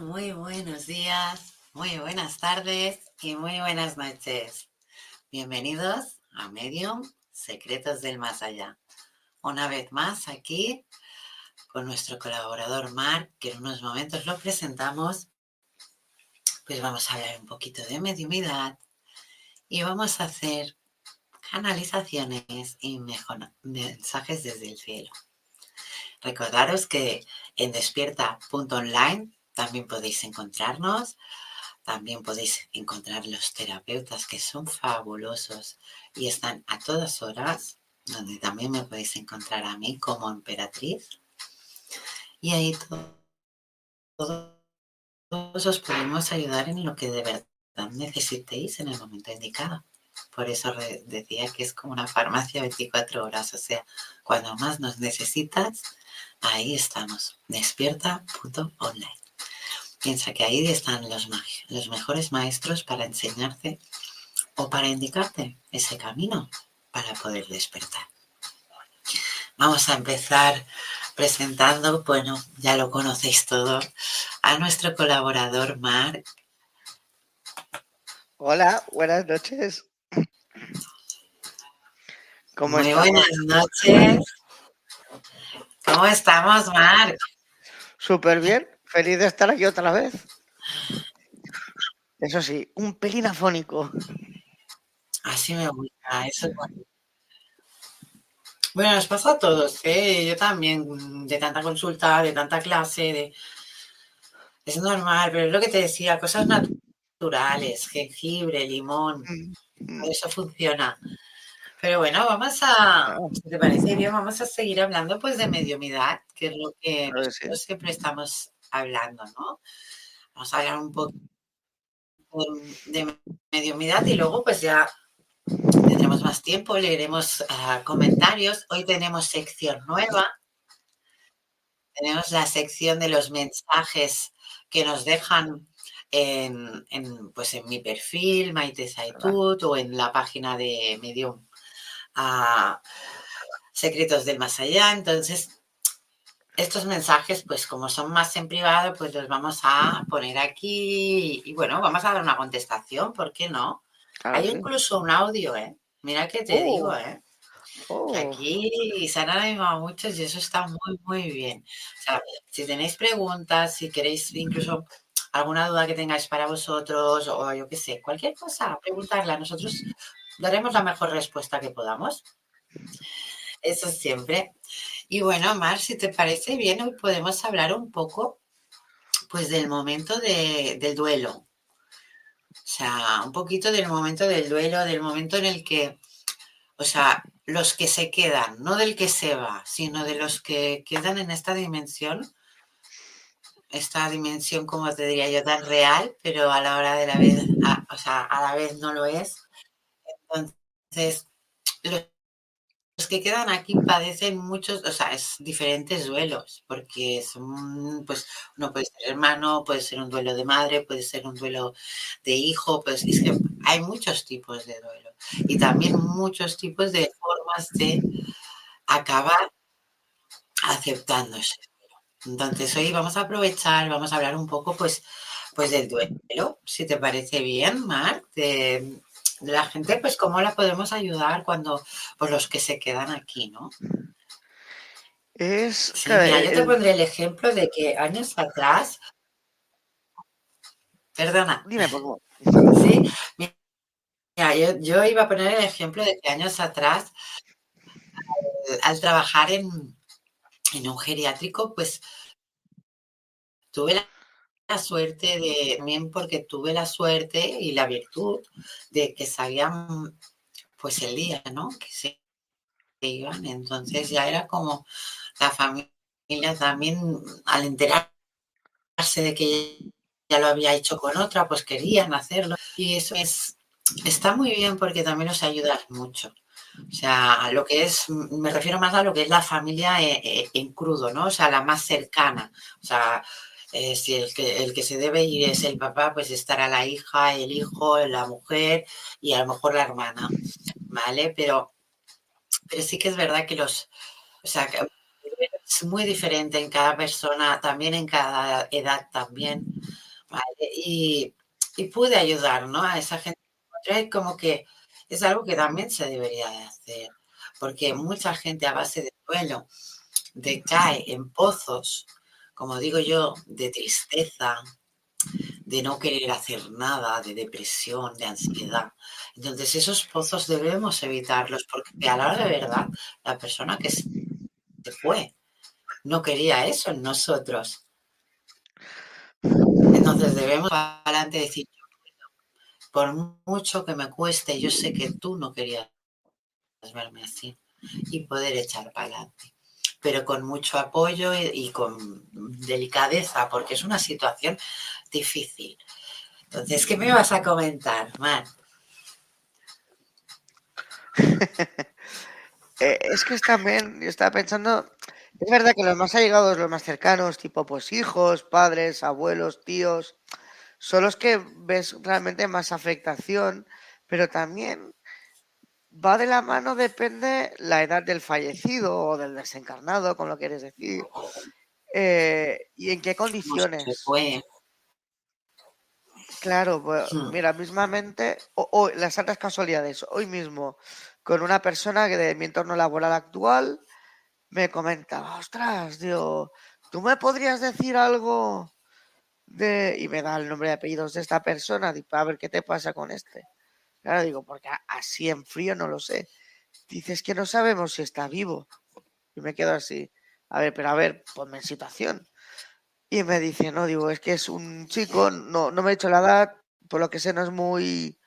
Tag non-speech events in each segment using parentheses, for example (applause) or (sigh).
Muy buenos días, muy buenas tardes y muy buenas noches. Bienvenidos a Medium Secretos del Más Allá. Una vez más aquí con nuestro colaborador Mark, que en unos momentos lo presentamos. Pues vamos a hablar un poquito de mediumidad y vamos a hacer canalizaciones y mensajes desde el cielo. Recordaros que en despierta.online también podéis encontrarnos. También podéis encontrar los terapeutas que son fabulosos y están a todas horas, donde también me podéis encontrar a mí como emperatriz. Y ahí todos os podemos ayudar en lo que de verdad necesitéis en el momento indicado. Por eso decía que es como una farmacia 24 horas, o sea, cuando más nos necesitas, Ahí estamos, despierta.online. Piensa que ahí están los, los mejores maestros para enseñarte o para indicarte ese camino para poder despertar. Vamos a empezar presentando, bueno, ya lo conocéis todo, a nuestro colaborador Marc. Hola, buenas noches. ¿Cómo Muy buenas noches. ¿Cómo estamos, Marc? Súper bien, feliz de estar aquí otra vez. Eso sí, un pelín afónico. Así me gusta, eso bueno. nos pasa a todos, ¿eh? Yo también, de tanta consulta, de tanta clase, de... Es normal, pero es lo que te decía, cosas naturales, jengibre, limón, mm, mm. eso funciona. Pero bueno, vamos a, si te parece bien, vamos a seguir hablando pues de mediumidad, que es lo que nosotros siempre estamos hablando, ¿no? Vamos a hablar un poco de mediumidad y luego pues ya tendremos más tiempo, leeremos ah, comentarios. Hoy tenemos sección nueva. Tenemos la sección de los mensajes que nos dejan en, pues en mi perfil, Maite Saitut, o en la página de Medium a Secretos del Más Allá. Entonces, estos mensajes, pues como son más en privado, pues los vamos a poner aquí y, bueno, vamos a dar una contestación, ¿por qué no? Hay incluso un audio, ¿eh? Mira que te digo, oh. ¿eh? Oh. Aquí se han animado muchos y eso está muy, muy bien. O sea, si tenéis preguntas, si queréis incluso alguna duda que tengáis para vosotros o yo qué sé, cualquier cosa, preguntarla. Nosotros daremos la mejor respuesta que podamos. Eso siempre. Y bueno, Mar, si te parece bien, hoy podemos hablar un poco pues del momento del duelo. O sea, un poquito del momento del duelo, del momento en el que, o sea, los que se quedan, no del que se va, sino de los que quedan en esta dimensión, esta dimensión, como te diría yo, tan real, pero a la hora de la vez, o sea, a la vez no lo es. Entonces, los que quedan aquí padecen muchos, o sea, es diferentes duelos, porque son, pues, uno puede ser hermano, puede ser un duelo de madre, puede ser un duelo de hijo, pues es que hay muchos tipos de duelo y también muchos tipos de formas de acabar aceptando ese duelo. Entonces, hoy vamos a aprovechar, vamos a hablar un poco, pues, pues del duelo, si te parece bien, Mar, de, de la gente, pues cómo la podemos ayudar cuando, por los que se quedan aquí, ¿no? Es yo te pondré el ejemplo de que años atrás, perdona. Dime, por favor. Sí, mira, yo, iba a poner el ejemplo de que años atrás, al, trabajar en, en un geriátrico, pues tuve la suerte de, también porque tuve la suerte y la virtud de que sabían pues el día, ¿no? Que se iban. Entonces ya era como la familia también al enterarse de que ya lo había hecho con otra, pues querían hacerlo. Y eso es, está muy bien porque también nos ayuda mucho. O sea, lo que es, me refiero más a lo que es la familia eh, eh, en crudo, ¿no? O sea, la más cercana. O sea, eh, si el que, el que se debe ir es el papá, pues estará la hija, el hijo, la mujer y a lo mejor la hermana, ¿vale? Pero, pero sí que es verdad que los, o sea, es muy diferente en cada persona, también en cada edad también, ¿vale? Y, y pude ayudar, ¿no? A esa gente como que es algo que también se debería de hacer, porque mucha gente a base de duelo decae en pozos como digo yo, de tristeza, de no querer hacer nada, de depresión, de ansiedad. Entonces esos pozos debemos evitarlos porque a la hora de verdad la persona que se fue no quería eso en nosotros. Entonces debemos adelante decir, por mucho que me cueste, yo sé que tú no querías verme así y poder echar para adelante pero con mucho apoyo y, con delicadeza, porque es una situación difícil. Entonces, ¿qué me vas a comentar, Man? (laughs) Eh, es que también, yo estaba pensando, es verdad que los más allegados, los más cercanos, tipo pues hijos, padres, abuelos, tíos, son los que ves realmente más afectación, pero también va de la mano, depende la edad del fallecido o del desencarnado, como lo quieres decir, eh, y en qué condiciones. Claro, pues, hmm. mira, mismamente, o, las altas casualidades, hoy mismo, con una persona que de mi entorno laboral actual me comentaba, ostras, digo, ¿tú me podrías decir algo de... y me da el nombre y apellidos de esta persona, a ver qué te pasa con este. Claro, digo, porque así en frío no lo sé. Dices que no sabemos si está vivo. Y me quedo así. A ver, pero a ver, ponme en situación. Y me dice, no, digo, es que es un chico, no, no me he hecho la edad, por lo que sé no es muy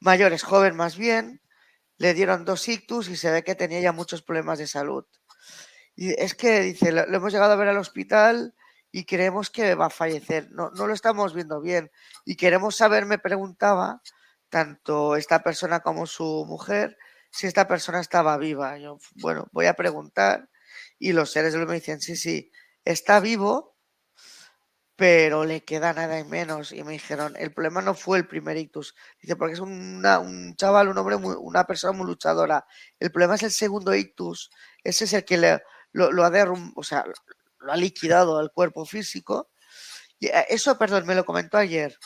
mayor, es joven más bien. Le dieron dos ictus y se ve que tenía ya muchos problemas de salud. Y es que, dice, lo, hemos llegado a ver al hospital y creemos que va a fallecer. No, no lo estamos viendo bien. Y queremos saber, me preguntaba, tanto esta persona como su mujer, si esta persona estaba viva. Yo, bueno, voy a preguntar y los seres de me dicen, sí, sí, está vivo, pero le queda nada y menos. Y me dijeron, el problema no fue el primer ictus. Dice, porque es un chaval, un hombre, una persona muy luchadora. El problema es el segundo ictus. Ese es el que le, lo, ha derrum o sea, lo ha liquidado el cuerpo físico. Y eh, eso, perdón, me lo comentó ayer.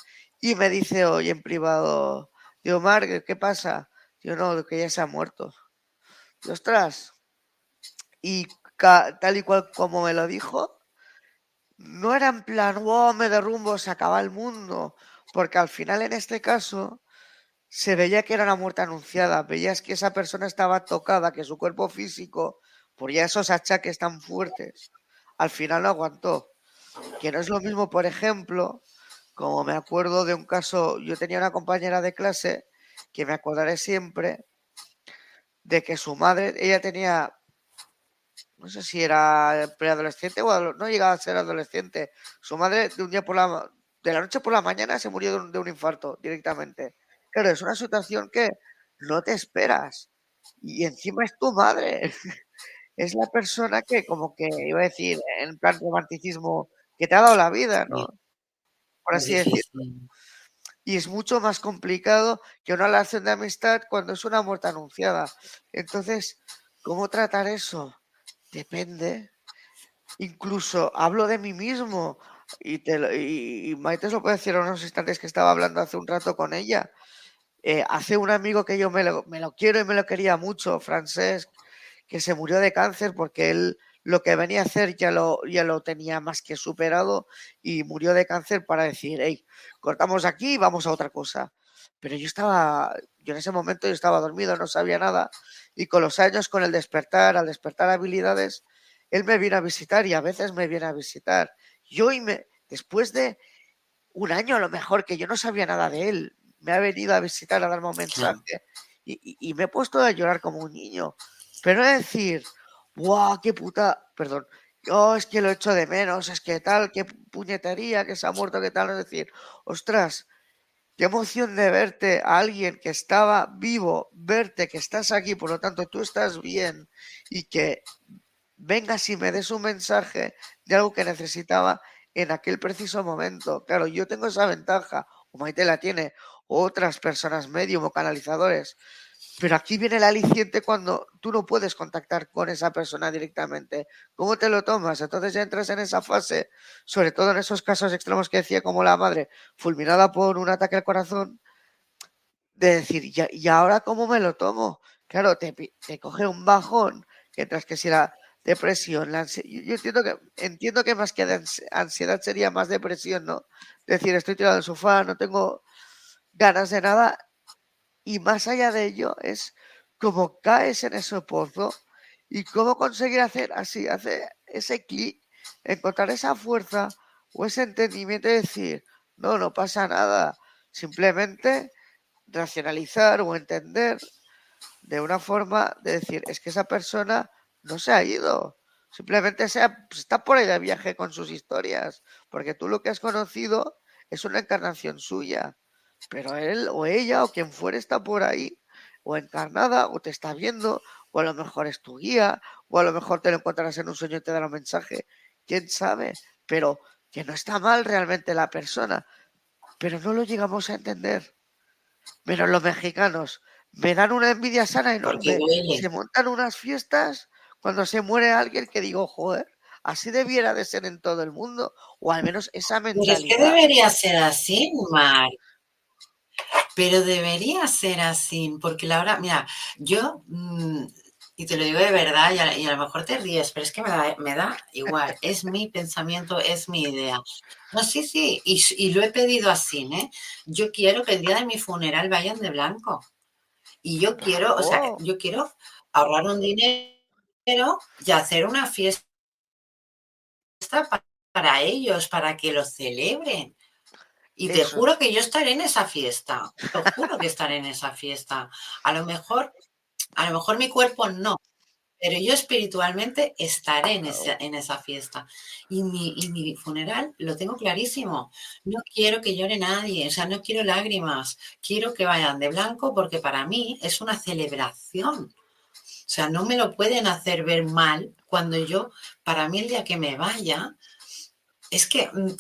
Y me dice hoy en privado, digo, Mark, ¿qué pasa? Yo no, que ya se ha muerto. Y ostras. Y tal y cual como me lo dijo, no era en plan, wow, me derrumbo, se acaba el mundo. Porque al final, en este caso, se veía que era una muerte anunciada. Veías que esa persona estaba tocada, que su cuerpo físico, por ya esos achaques tan fuertes, al final no aguantó. Que no es lo mismo, por ejemplo, como me acuerdo de un caso, yo tenía una compañera de clase que me acordaré siempre de que su madre, ella tenía, no sé si era preadolescente o no llegaba a ser adolescente, su madre de un día por la, de la noche por la mañana se murió de un, de un infarto directamente. Claro, es una situación que no te esperas y encima es tu madre. (laughs) es la persona que, como que iba a decir, en plan romanticismo, que te ha dado la vida, ¿no? Por así decirlo. Y es mucho más complicado que una relación de amistad cuando es una muerte anunciada. Entonces, ¿cómo tratar eso? Depende. Incluso hablo de mí mismo. Y, te y, Maite se lo puede decir en unos instantes que estaba hablando hace un rato con ella. Eh, hace un amigo que yo me lo, me lo, quiero y me lo quería mucho, Francesc, que se murió de cáncer porque él lo que venía a hacer ya lo, ya lo tenía más que superado y murió de cáncer para decir, hey, cortamos aquí y vamos a otra cosa. Pero yo estaba, yo en ese momento yo estaba dormido, no sabía nada y con los años, con el despertar, al despertar habilidades, él me viene a visitar y a veces me viene a visitar. Yo y me, después de un año a lo mejor que yo no sabía nada de él, me ha venido a visitar a darme un mensaje y, y, me he puesto a llorar como un niño. Pero es decir, ¡guau! ¡Qué puta! Perdón. Oh, es que lo echo de menos, es que tal, qué puñetería, que se ha muerto, qué tal. Es decir, ostras, qué emoción de verte a alguien que estaba vivo, verte que estás aquí, por lo tanto tú estás bien y que vengas y me des un mensaje de algo que necesitaba en aquel preciso momento. Claro, yo tengo esa ventaja, o Maite la tiene, otras personas medium o canalizadores pero aquí viene el aliciente cuando tú no puedes contactar con esa persona directamente. ¿Cómo te lo tomas? Entonces ya entras en esa fase, sobre todo en esos casos extremos que decía como la madre, fulminada por un ataque al corazón, de decir, ¿y ahora cómo me lo tomo? Claro, te, te coge un bajón, mientras que si la depresión, la yo entiendo que, entiendo que más que ansiedad sería más depresión, ¿no? Decir, estoy tirado el sofá, no tengo ganas de nada y más allá de ello es cómo caes en ese pozo y cómo conseguir hacer así, hacer ese clic, encontrar esa fuerza o ese entendimiento y decir, no, no pasa nada, simplemente racionalizar o entender de una forma de decir, es que esa persona no se ha ido, simplemente se pues, está por ahí de viaje con sus historias, porque tú lo que has conocido es una encarnación suya pero él o ella o quien fuere está por ahí, o encarnada, o te está viendo, o a lo mejor es tu guía, o a lo mejor te lo encontrarás en un sueño y te dará un mensaje, quién sabe, pero que no está mal realmente la persona, pero no lo llegamos a entender. Pero los mexicanos me dan una envidia sana enorme, se montan unas fiestas cuando se muere alguien que digo, joder, así debiera de ser en todo el mundo, o al menos esa mentalidad. Pero es que debería ser así, Mar. Pero debería ser así, porque la hora, mira, yo, mm, y te lo digo de verdad, y a, lo mejor te ríes, pero es que me da, me da igual, (laughs) es mi pensamiento, es mi idea. No, sí, sí, y, lo he pedido así, ¿eh? Yo quiero que el día de mi funeral vayan de blanco. Y yo quiero, o sea, yo quiero ahorrar un dinero y hacer una fiesta para ellos, para que lo celebren. Y te juro que yo estaré en esa fiesta. Te juro que estaré en esa fiesta. A lo mejor, a lo mejor mi cuerpo no, pero yo espiritualmente estaré en esa, en esa fiesta. Y mi, y mi, funeral lo tengo clarísimo. No quiero que llore nadie, o sea, no quiero lágrimas. Quiero que vayan de blanco porque para mí es una celebración. O sea, no me lo pueden hacer ver mal cuando yo, para mí el día que me vaya, es que mm,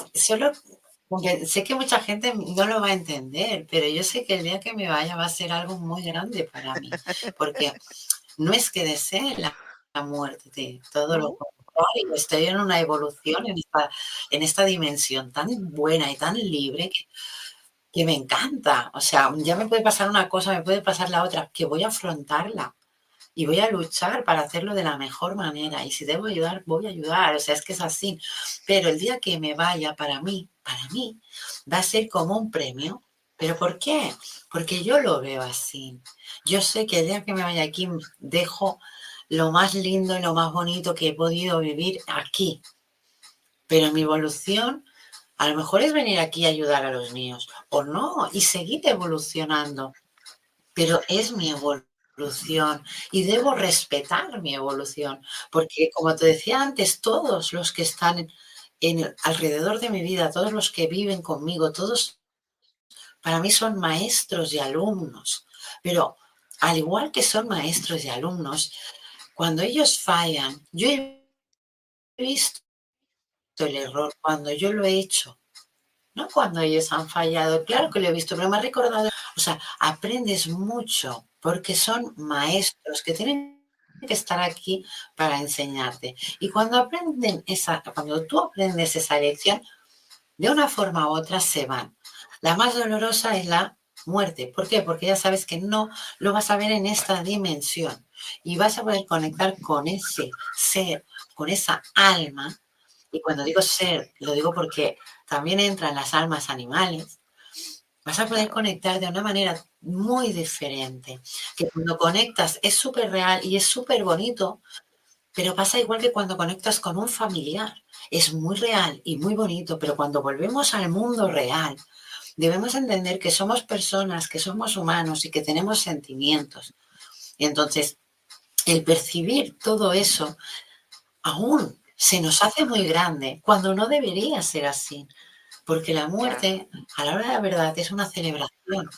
sé que mucha gente no lo va a entender, pero yo sé que el día que me vaya va a ser algo muy grande para mí, porque no es que desee la, muerte, todo lo y estoy en una evolución en esta, en esta dimensión tan buena y tan libre que, que me encanta. O sea, ya me puede pasar una cosa, me puede pasar la otra, que voy a afrontarla y voy a luchar para hacerlo de la mejor manera. Y si debo ayudar, voy a ayudar. O sea, es que es así. Pero el día que me vaya, para mí, para mí, va a ser como un premio. ¿Pero por qué? Porque yo lo veo así. Yo sé que el día que me vaya aquí, dejo lo más lindo y lo más bonito que he podido vivir aquí. Pero mi evolución a lo mejor es venir aquí a ayudar a los míos o no y seguir evolucionando. Pero es mi evolución y debo respetar mi evolución, porque como te decía antes, todos los que están en, alrededor de mi vida, todos los que viven conmigo, todos para mí son maestros y alumnos, pero al igual que son maestros y alumnos, cuando ellos fallan, yo he visto el error cuando yo lo he hecho, no cuando ellos han fallado, claro que lo he visto, pero me ha recordado, o sea, aprendes mucho porque son maestros que tienen que estar aquí para enseñarte. Y cuando aprenden esa, cuando tú aprendes esa lección, de una forma u otra se van. La más dolorosa es la muerte. ¿Por qué? Porque ya sabes que no lo vas a ver en esta dimensión y vas a poder conectar con ese ser, con esa alma. Y cuando digo ser, lo digo porque también entran las almas animales, vas a poder conectar de una manera muy diferente. Que cuando conectas es súper real y es súper bonito, pero pasa igual que cuando conectas con un familiar. Es muy real y muy bonito, pero cuando volvemos al mundo real, debemos entender que somos personas, que somos humanos y que tenemos sentimientos. Entonces, el percibir todo eso aún se nos hace muy grande cuando no debería ser así. Porque la muerte, a la hora de la verdad, es una celebración.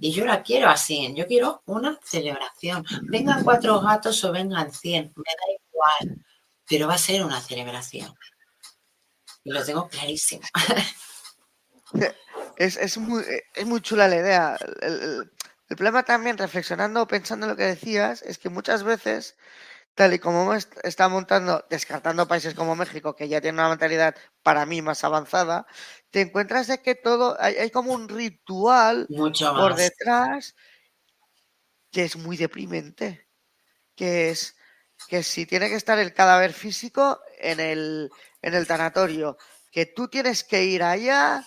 Y yo la quiero así, yo quiero una celebración. Vengan cuatro gatos o vengan cien, me da igual, pero va a ser una celebración. Y lo tengo clarísimo. (laughs) Es, muy, es muy chula la idea. El, el, problema también, reflexionando, pensando en lo que decías, es que muchas veces tal y como está montando, descartando países como México, que ya tiene una mentalidad para mí más avanzada, te encuentras de que todo, hay, como un ritual por detrás que es muy deprimente, que es que si tiene que estar el cadáver físico en el, en el tanatorio, que tú tienes que ir allá,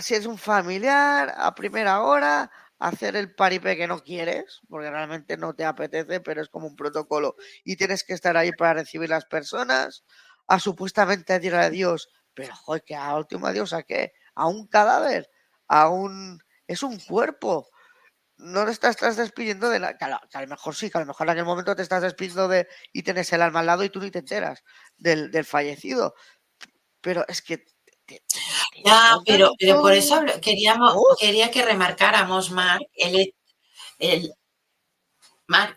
si es un familiar, a primera hora, hacer el paripé que no quieres, porque realmente no te apetece, pero es como un protocolo y tienes que estar ahí para recibir las personas, a supuestamente decir adiós, pero joder, que a último adiós a qué? A un cadáver, a un... es un cuerpo. No te estás, despidiendo de la... Que a, lo, mejor sí, que a lo mejor en aquel momento te estás despidiendo de... y tienes el alma al lado y tú ni te enteras del, del fallecido. Pero es que ya, pero, pero por eso queríamos, quería que remarcáramos, Marc, el, el Marc,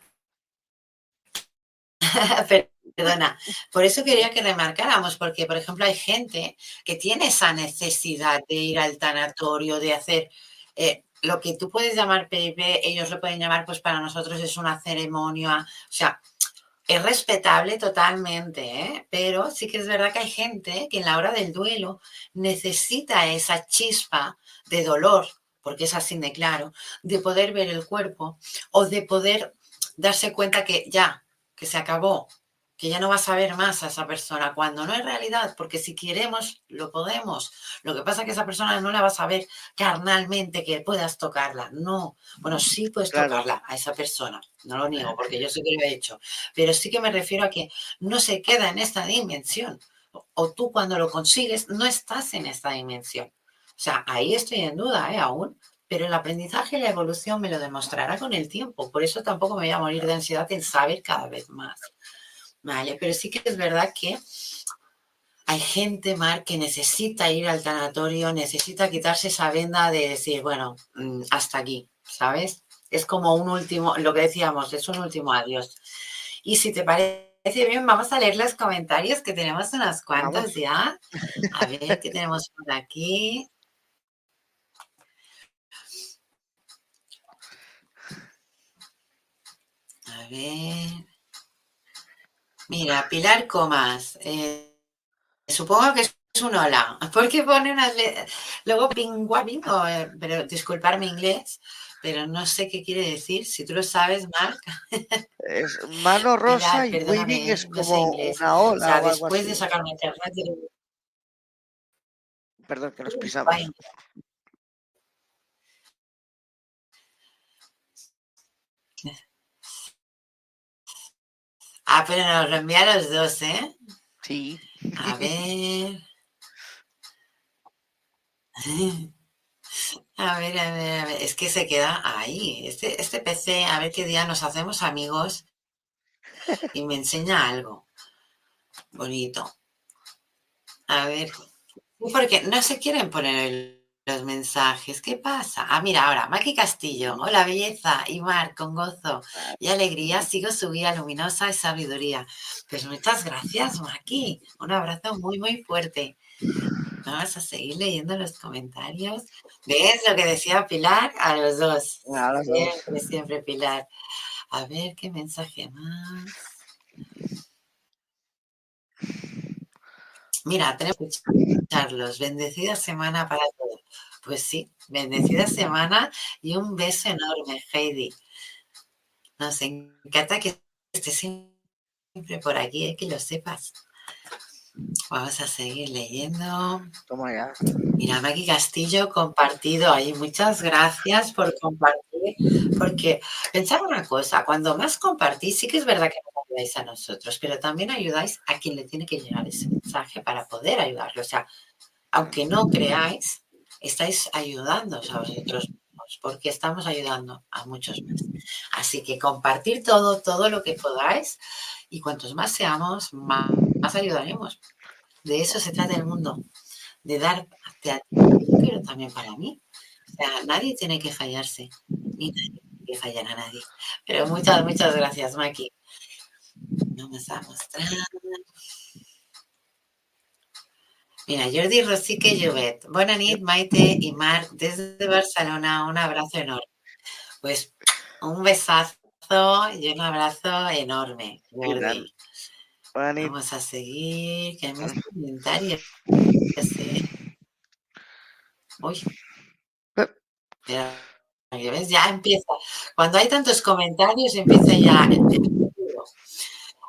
(laughs) perdona, por eso quería que remarcáramos, porque por ejemplo hay gente que tiene esa necesidad de ir al tanatorio, de hacer eh, lo que tú puedes llamar PIP, ellos lo pueden llamar, pues para nosotros es una ceremonia, o sea, es respetable totalmente, ¿eh? pero sí que es verdad que hay gente que en la hora del duelo necesita esa chispa de dolor, porque es así de claro, de poder ver el cuerpo o de poder darse cuenta que ya, que se acabó, que ya no vas a ver más a esa persona, cuando no es realidad, porque si queremos, lo podemos. Lo que pasa es que esa persona no la vas a ver carnalmente, que puedas tocarla. No, bueno, sí puedes tocarla a esa persona, no lo niego, porque yo (laughs) sé que lo he hecho, pero sí que me refiero a que no se queda en esta dimensión, o tú cuando lo consigues no estás en esta dimensión. O sea, ahí estoy en duda, ¿eh? Aún, pero el aprendizaje y la evolución me lo demostrará con el tiempo. Por eso tampoco me voy a morir de ansiedad en saber cada vez más. ¿Vale? Pero sí que es verdad que hay gente, Mar, que necesita ir al tanatorio, necesita quitarse esa venda de decir, bueno, mm, hasta aquí, ¿sabes? Es como un último, lo que decíamos, es un último adiós. Y si te parece bien, vamos a leer los comentarios, que tenemos unas cuantas ya. A ver qué tenemos por aquí. A ver. Mira, Pilar Comas. eh, supongo que es un hola. Porque pone unas. Luego pingüamin, o, eh, pero disculpar mi inglés, pero no sé qué quiere decir. Si tú lo sabes, Marc. Es mano (laughs) rosa y perdóname, waving es no sé como una O ola sea, o algo después así. de sacarme internet, Perdón, que nos pisamos. "Guay". Ah, pero nos lo envía a los dos, ¿eh? Sí. A ver. (laughs) A ver, a ver, a ver. Es que se queda ahí. Este, este PC, a ver qué día nos hacemos amigos (laughs) y me enseña algo bonito. A ver. Porque no se quieren poner el- los mensajes. ¿Qué pasa? Ah, mira, ahora, Maki Castillo. Hola, belleza. Y Mar, con gozo y alegría sigo su guía luminosa y sabiduría. Pues muchas gracias, Maki. Un abrazo muy, muy fuerte. Vamos a seguir leyendo los comentarios. ¿Ves lo que decía Pilar? A los dos. A los dos. Siempre, siempre, Pilar. A ver qué mensaje más. Mira, tenemos que escucharlos. Bendecida semana para todos. Pues sí, bendecida semana y un beso enorme, Heidi. Nos encanta que estés siempre por aquí, eh, que lo sepas. Vamos a seguir leyendo. Toma ya. Mira, Maki Castillo compartido ahí. Muchas gracias por compartir. Porque pensar una cosa, cuando más compartís, sí que es verdad que nos ayudáis a nosotros, pero también ayudáis a quien le tiene que llegar ese mensaje para poder ayudarlo. O sea, aunque no creáis, estáis ayudando a vosotros mismos, porque estamos ayudando a muchos más. Así que compartir todo, todo lo que podáis, y cuantos más seamos, más, más ayudaremos. De eso se trata el mundo, de dar a ti, pero también para mí. O sea, nadie tiene que fallarse, ni nadie tiene que fallar a nadie. Pero muchas, muchas gracias, Maki. Vamos a mostrar. Mira, Jordi Rosique Llobet. Bona nit, Maite y Mar, desde Barcelona. Un abrazo enorme. Pues un besazo y un abrazo enorme, Jordi. Vamos a seguir. Que hay más comentarios. Uy. Eh. Pero, ¿ya? Ya empieza. Cuando hay tantos comentarios, empieza ya.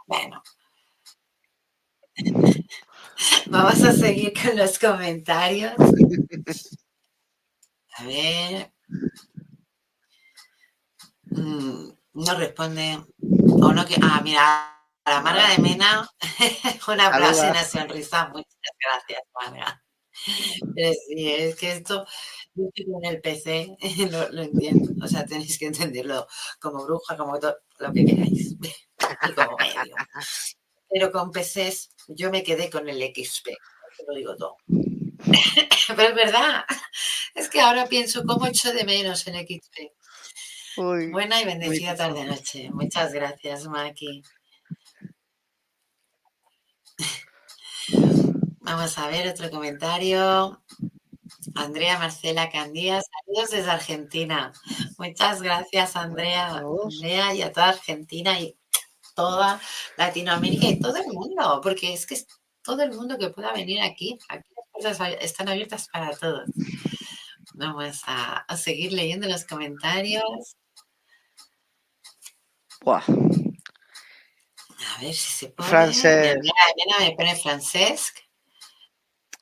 Bueno. (laughs) Vamos a seguir con los comentarios. A ver. Mm, no responde. O no que. Ah, mira. Para Marga de Mena, (laughs) un aplauso y una sonrisa. Muchas gracias, Marga. Pero sí, es que esto, yo estoy con el PC, (laughs) lo, lo entiendo. O sea, tenéis que entenderlo como bruja, como todo, lo que queráis. (laughs) Y como medio. Pero con PCs, yo me quedé con el XP. Lo digo todo. (coughs) Pero es verdad. Es que ahora pienso cómo echo de menos el XP. Uy. Buena y bendecida tarde-noche. Muchas gracias, Maki. Vamos a ver otro comentario. Andrea Marcela Candía, saludos desde Argentina. Muchas gracias, Andrea. Andrea y a toda Argentina y toda Latinoamérica y todo el mundo, porque es que es todo el mundo que pueda venir aquí. Aquí las puertas están abiertas para todos. Vamos a, a seguir leyendo los comentarios. Buah. A ver si se. Mira, mira, me pone Francesc.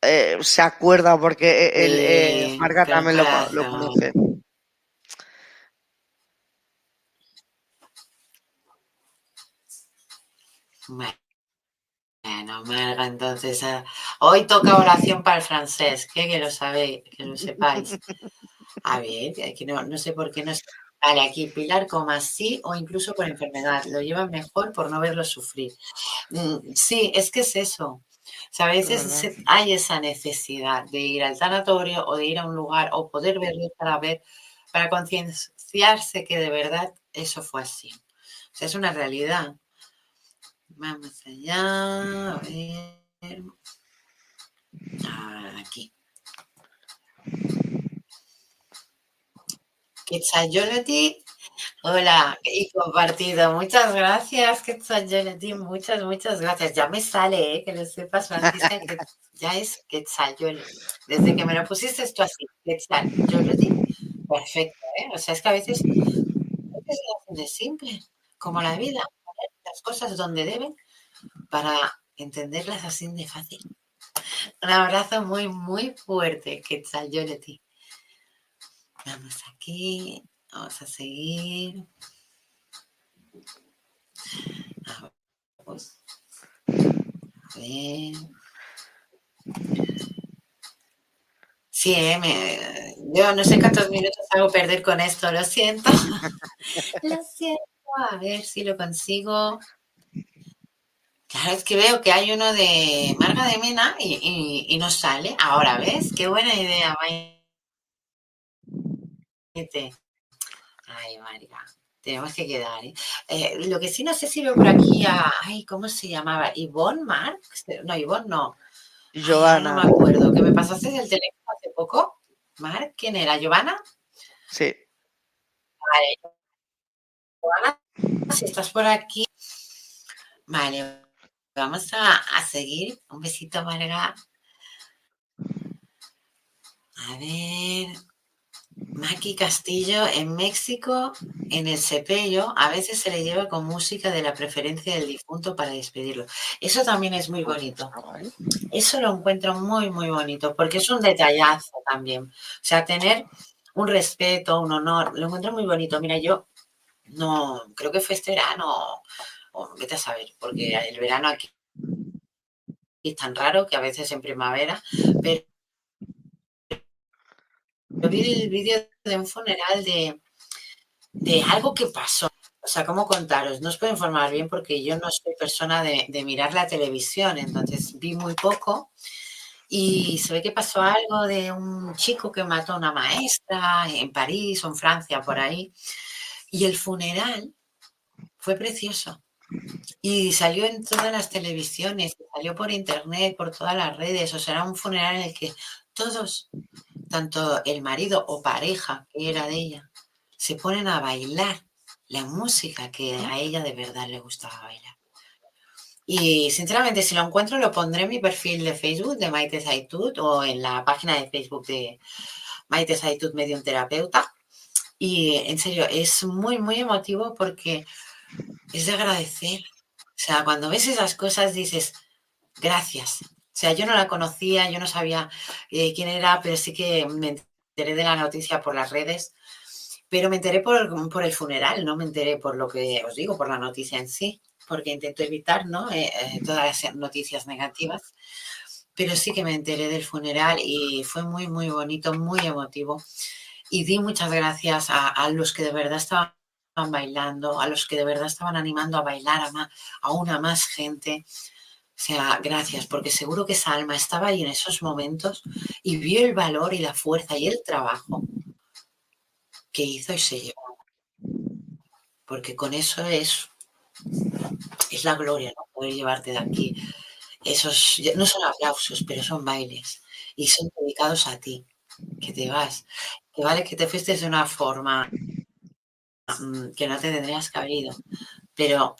Eh, se acuerda porque eh, el, Marga también lo, conoce. Bueno, Marga, entonces ah, hoy toca oración para el francés, que, que lo sabéis, que lo sepáis. A ver, que que no, no sé por qué no está. Vale, aquí Pilar como así o incluso por enfermedad. Lo llevan mejor por no verlo sufrir. Mm, Sí, es que es eso. O sea, a veces se- hay esa necesidad de ir al sanatorio o de ir a un lugar o poder verlo para ver, para concienciarse que de verdad eso fue así. O sea, es una realidad. Vamos allá, a ver. Ah, aquí. Quetzalolotl Hola, y compartido. Muchas gracias, Quetzalcoatl. Muchas, muchas gracias. Ya me sale, ¿eh? que lo sepas, Francisca, que ya es Quetzalcoatl. Desde que me lo pusiste esto así, Quetzalcoatl. Perfecto, ¿eh? O sea, es que a veces, es de simple, como la vida, las cosas donde deben para entenderlas así de fácil. Un abrazo muy, muy fuerte, Quetzalcoatl. Vamos aquí. Vamos a seguir. Vamos. A ver. Sí, eh, me, yo no sé cuántos minutos hago perder con esto, lo siento. (laughs) lo siento, a ver si lo consigo. Claro, es que veo que hay uno de Marga de Mena y, y, no sale. Ahora, ¿ves? Qué buena idea, Ay, María, tenemos que quedar. ¿eh? ¿eh? lo que sí no sé si veo por aquí a. Ay, ¿cómo se llamaba? ¿Ivonne Marx? No, Ivonne no. Giovanna. no me acuerdo. ¿Que me pasaste el teléfono hace poco? ¿Marc? ¿Quién era? ¿Giovanna? Sí. Vale. Giovanna, si estás por aquí. Vale, vamos a, a seguir. Un besito, Marga. A ver. Maki Castillo en México, en el sepello, a veces se le lleva con música de la preferencia del difunto para despedirlo. Eso también es muy bonito. Eso lo encuentro muy, muy bonito, porque es un detallazo también. O sea, tener un respeto, un honor, lo encuentro muy bonito. Mira, yo no, creo que fue este verano, o vete a saber, porque el verano aquí es tan raro que a veces en primavera, pero yo vi el vídeo de un funeral de, de algo que pasó. O sea, ¿cómo contaros? No os puedo informar bien porque yo no soy persona de, de, mirar la televisión, entonces vi muy poco y se ve que pasó algo de un chico que mató a una maestra en París o en Francia, por ahí. Y el funeral fue precioso. Y salió en todas las televisiones, salió por internet, por todas las redes. O sea, era un funeral en el que todos tanto el marido o pareja que era de ella, se ponen a bailar la música que a ella de verdad le gustaba bailar. Y sinceramente, si lo encuentro, lo pondré en mi perfil de Facebook de Maite Zaitud o en la página de Facebook de Maite Zaitud Medium Terapeuta. Y en serio, es muy, muy emotivo porque es de agradecer. O sea, cuando ves esas cosas dices, gracias, sea, yo no la conocía, yo no sabía eh, quién era, pero sí que me enteré de la noticia por las redes. Pero me enteré por, por, el funeral, no me enteré por lo que os digo, por la noticia en sí, porque intento evitar ¿no? Eh, eh, todas las noticias negativas. Pero sí que me enteré del funeral y fue muy, muy bonito, muy emotivo. Y di muchas gracias a, a los que de verdad estaban bailando, a los que de verdad estaban animando a bailar a, más, a una más gente, o sea, gracias, porque seguro que esa alma estaba ahí en esos momentos y vio el valor y la fuerza y el trabajo que hizo y se llevó. Porque con eso es, es la gloria, ¿no? Poder llevarte de aquí. Esos, no son aplausos, pero son bailes y son dedicados a ti, que te vas. Que vale que te fuiste de una forma mm, que no te tendrías que haber ido, pero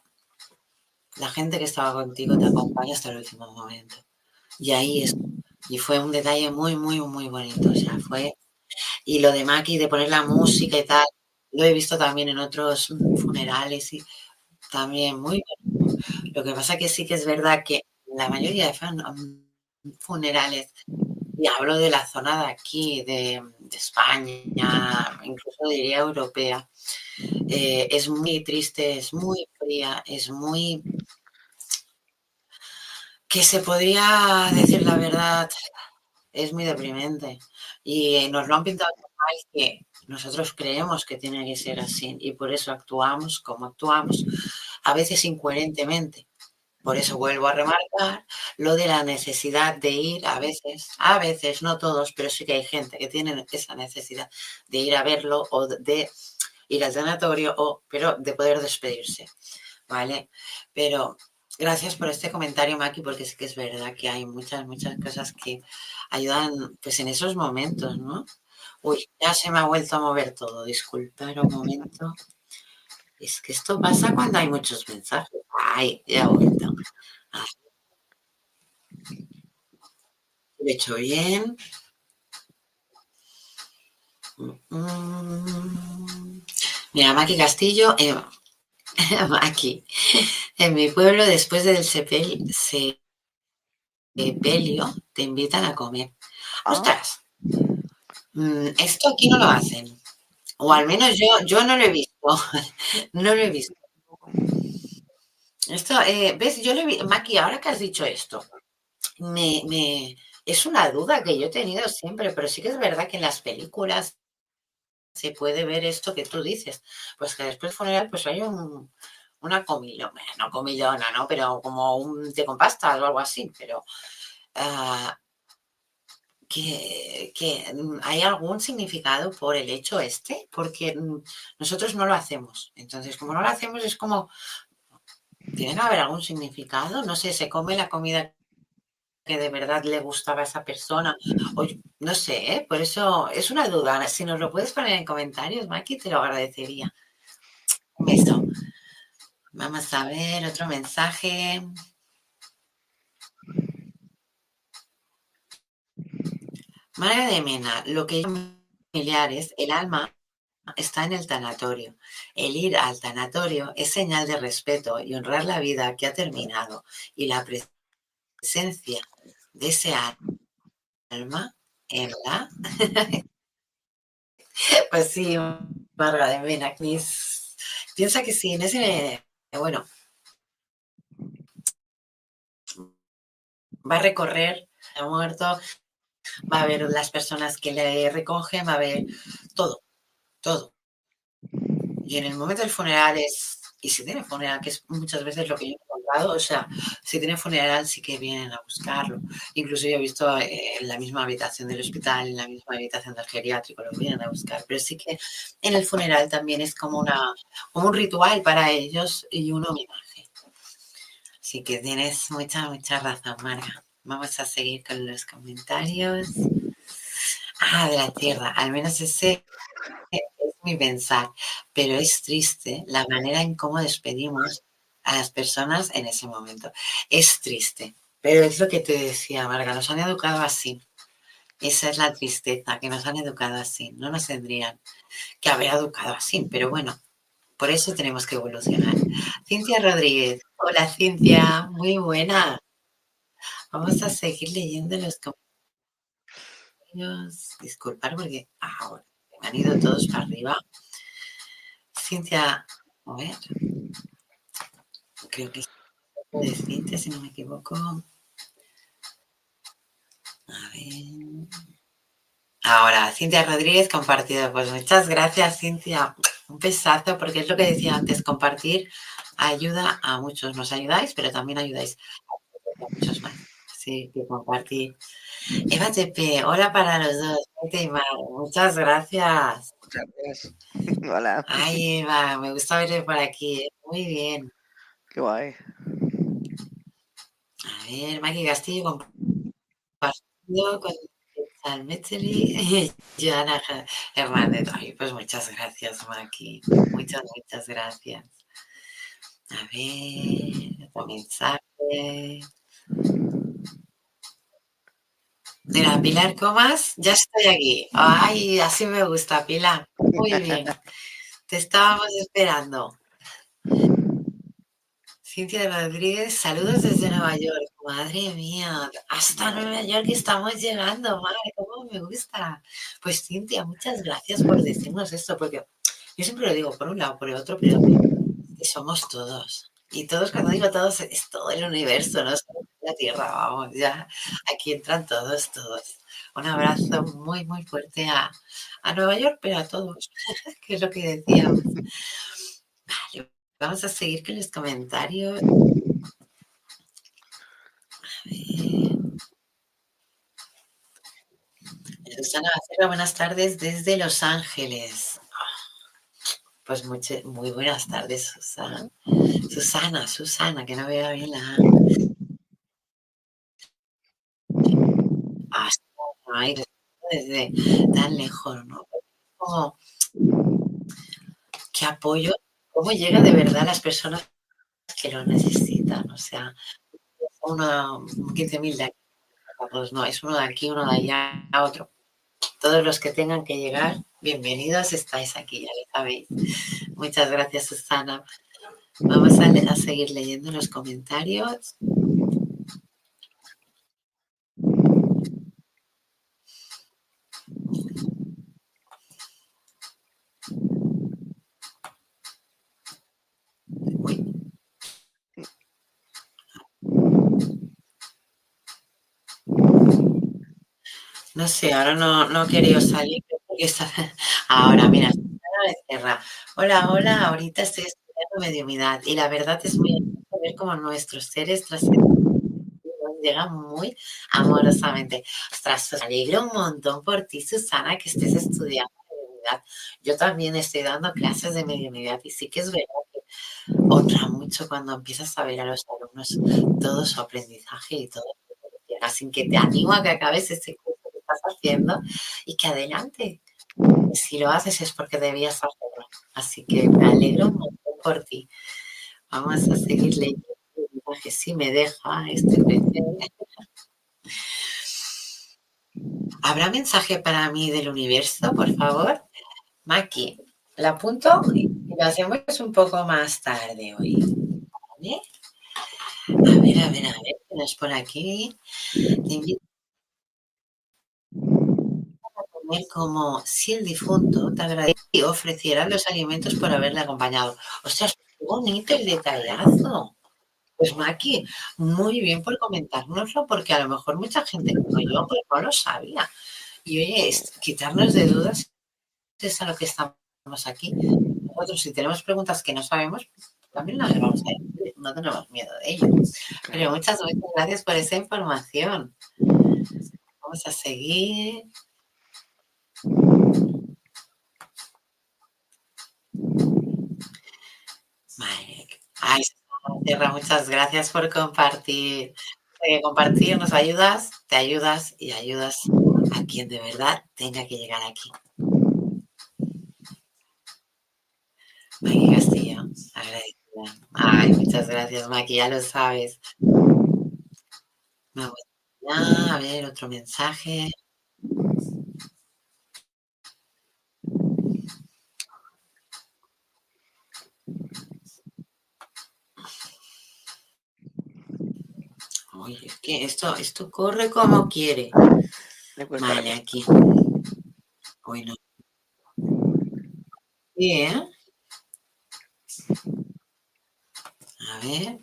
la gente que estaba contigo te acompaña hasta el último momento. Y ahí es. Y fue un detalle muy, muy, muy bonito. O sea, fue. Y lo de Maki, de poner la música y tal, lo he visto también en otros funerales y también muy. Lo que pasa que sí que es verdad que la mayoría de funerales, y hablo de la zona de aquí, de, España, incluso diría europea, eh, es muy triste, es muy fría, es muy que se podría decir la verdad, es muy deprimente. Y nos lo han pintado mal que nosotros creemos que tiene que ser así y por eso actuamos como actuamos, a veces incoherentemente. Por eso vuelvo a remarcar lo de la necesidad de ir a veces, a veces, no todos, pero sí que hay gente que tiene esa necesidad de ir a verlo o de ir al sanatorio, o, pero de poder despedirse, ¿vale? Pero Gracias por este comentario, Maki, porque sí que es verdad que hay muchas, muchas cosas que ayudan pues en esos momentos, ¿no? Uy, ya se me ha vuelto a mover todo, disculpar un momento. Es que esto pasa cuando hay muchos mensajes. Ay, ya he vuelto. Lo he hecho bien. Mm. Mira, Maki Castillo, eh, (laughs) aquí, en mi pueblo, después del sepelio, te invitan a comer. ¡Ostras! Mm, esto aquí no lo hacen. O al menos yo, yo no lo he visto. (laughs) no lo he visto. Esto, eh, ¿ves? Yo he visto. Maki, ahora que has dicho esto, me, me, es una duda que yo he tenido siempre, pero sí que es verdad que en las películas se puede ver esto que tú dices. Pues que después del funeral, pues hay un, una comilona, no comilona, ¿no? Pero como un té con pasta o algo así, pero ah, que, mm, hay algún significado por el hecho este, porque mm, nosotros no lo hacemos. Entonces, como no lo hacemos, es como, ¿tiene que haber algún significado? No sé, se come la comida que de verdad le gustaba a esa persona. No sé, ¿eh? por eso es una duda. Si nos lo puedes poner en comentarios, Maki, te lo agradecería. Un beso. Vamos a ver otro mensaje. María de Mena, lo que familiares, el alma está en el tanatorio. El ir al tanatorio es señal de respeto y honrar la vida que ha terminado y la presencia de ese alma en la... (laughs) pues sí, Marga de Mena, piensa que sí, en ese bueno, va a recorrer, ha muerto, va a ver las personas que le recogen, va a ver todo, todo. Y en el momento del funeral es, y si tiene funeral, que es muchas veces lo que yo encontrado, o sea, si tiene funeral sí que vienen a buscarlo. Incluso yo he visto eh, en la misma habitación del hospital, en la misma habitación del geriátrico, lo vienen a buscar. Pero sí que en el funeral también es como, una, como un ritual para ellos y un homenaje. Así que tienes mucha, mucha razón, Marga. Vamos a seguir con los comentarios. Ah, de la tierra. Al menos ese es mi pensar. Pero es triste la manera en cómo despedimos a las personas en ese momento. Es triste. Pero es lo que te decía, Marga. Nos han educado así. Esa es la tristeza, que nos han educado así. No nos tendrían que haber educado así. Pero bueno, por eso tenemos que evolucionar. Cintia Rodríguez. Hola, Cintia. Muy buena. Vamos a seguir leyendo los comentarios. Disculpar porque ahora han ido todos para arriba. Cintia, a ver. Creo que es de Cintia, si no me equivoco. A ver. Ahora, Cintia Rodríguez compartido. Pues muchas gracias, Cintia. Un pesazo, porque es lo que decía antes, compartir ayuda a muchos. Nos ayudáis, pero también ayudáis a muchos más que compartir. Eva Tepe, hola para los dos. Muchas gracias. Muchas gracias. Hola. Ay, Eva, me gusta verte por aquí. ¿eh? Muy bien. Qué guay. A ver, Maki Castillo compartido con Metri y (laughs) Joana Hernández. Ay, pues muchas gracias, Maki. Muchas, muchas gracias. A ver, otro mensaje. Mira, Pilar Comas, ya estoy aquí. Ay, así me gusta, Pilar. Muy bien. (laughs) Te estábamos esperando. Cintia Rodríguez, saludos desde Nueva York. Madre mía, hasta Nueva York estamos llegando, madre, cómo me gusta. Pues Cintia, muchas gracias por decirnos esto, porque yo siempre lo digo por un lado, por el otro, pero somos todos. Y todos, cuando digo todos, es todo el universo, no la Tierra, vamos, ya aquí entran todos, todos. Un abrazo muy, muy fuerte a, Nueva York, pero a todos, (laughs) que es lo que decíamos. Vale, vamos a seguir con los comentarios. A ver. Susana buenas tardes desde Los Ángeles. Pues muy, buenas tardes, Susana. Susana, Susana, que no vea bien la... Hasta desde tan lejos, ¿no? ¿Qué apoyo cómo llega de verdad a las personas que lo necesitan. O sea, uno, 15.000 de aquí, pues no, es uno de aquí, uno de allá, otro. Todos los que tengan que llegar, bienvenidos, estáis aquí, ya lo sabéis. Muchas gracias, Susana. Vamos a, a seguir leyendo los comentarios. No sé, ahora no, no he querido salir porque está... (laughs) Ahora, mira, Hola, hola, ahorita estoy estudiando mediumidad y la verdad es muy ver cómo nuestros seres llegan muy amorosamente. Ostras, me alegro un montón por ti, Susana, que estés estudiando mediumidad. Yo también estoy dando clases de mediumidad y sí que es verdad que honra mucho cuando empiezas a ver a los alumnos todo su aprendizaje y todo sin que te animo a que acabes ese curso haciendo y que adelante. Si lo haces es porque debías hacerlo. Así que me alegro mucho por ti. Vamos a seguir leyendo que sí me deja este ¿Habrá mensaje para mí del universo, por favor? Maki, la apunto y lo hacemos un poco más tarde hoy. A ver, a ver, a ver, ¿qué pone aquí? Te invito como si el difunto te agradeciera y ofreciera los alimentos por haberle acompañado. O sea, qué bonito el detallazo. Pues Maki, muy bien por comentárnoslo, porque a lo mejor mucha gente como yo pues no lo sabía. Y oye, quitarnos de dudas es a lo que estamos aquí. Nosotros, si tenemos preguntas que no sabemos, también las vamos a decir, no tenemos miedo de ello. Pero muchas, muchas gracias por esa información. Vamos a seguir. Ay, Tierra, muchas gracias por compartir. Eh, compartir nos ayudas, te ayudas y ayudas a quien de verdad tenga que llegar aquí. Maki Castillo, agradecida. Ay, muchas gracias, Maki, ya lo sabes. A ver otro mensaje. Oye, es que esto, esto corre como quiere. Vale, aquí. Bueno. Bien. A ver.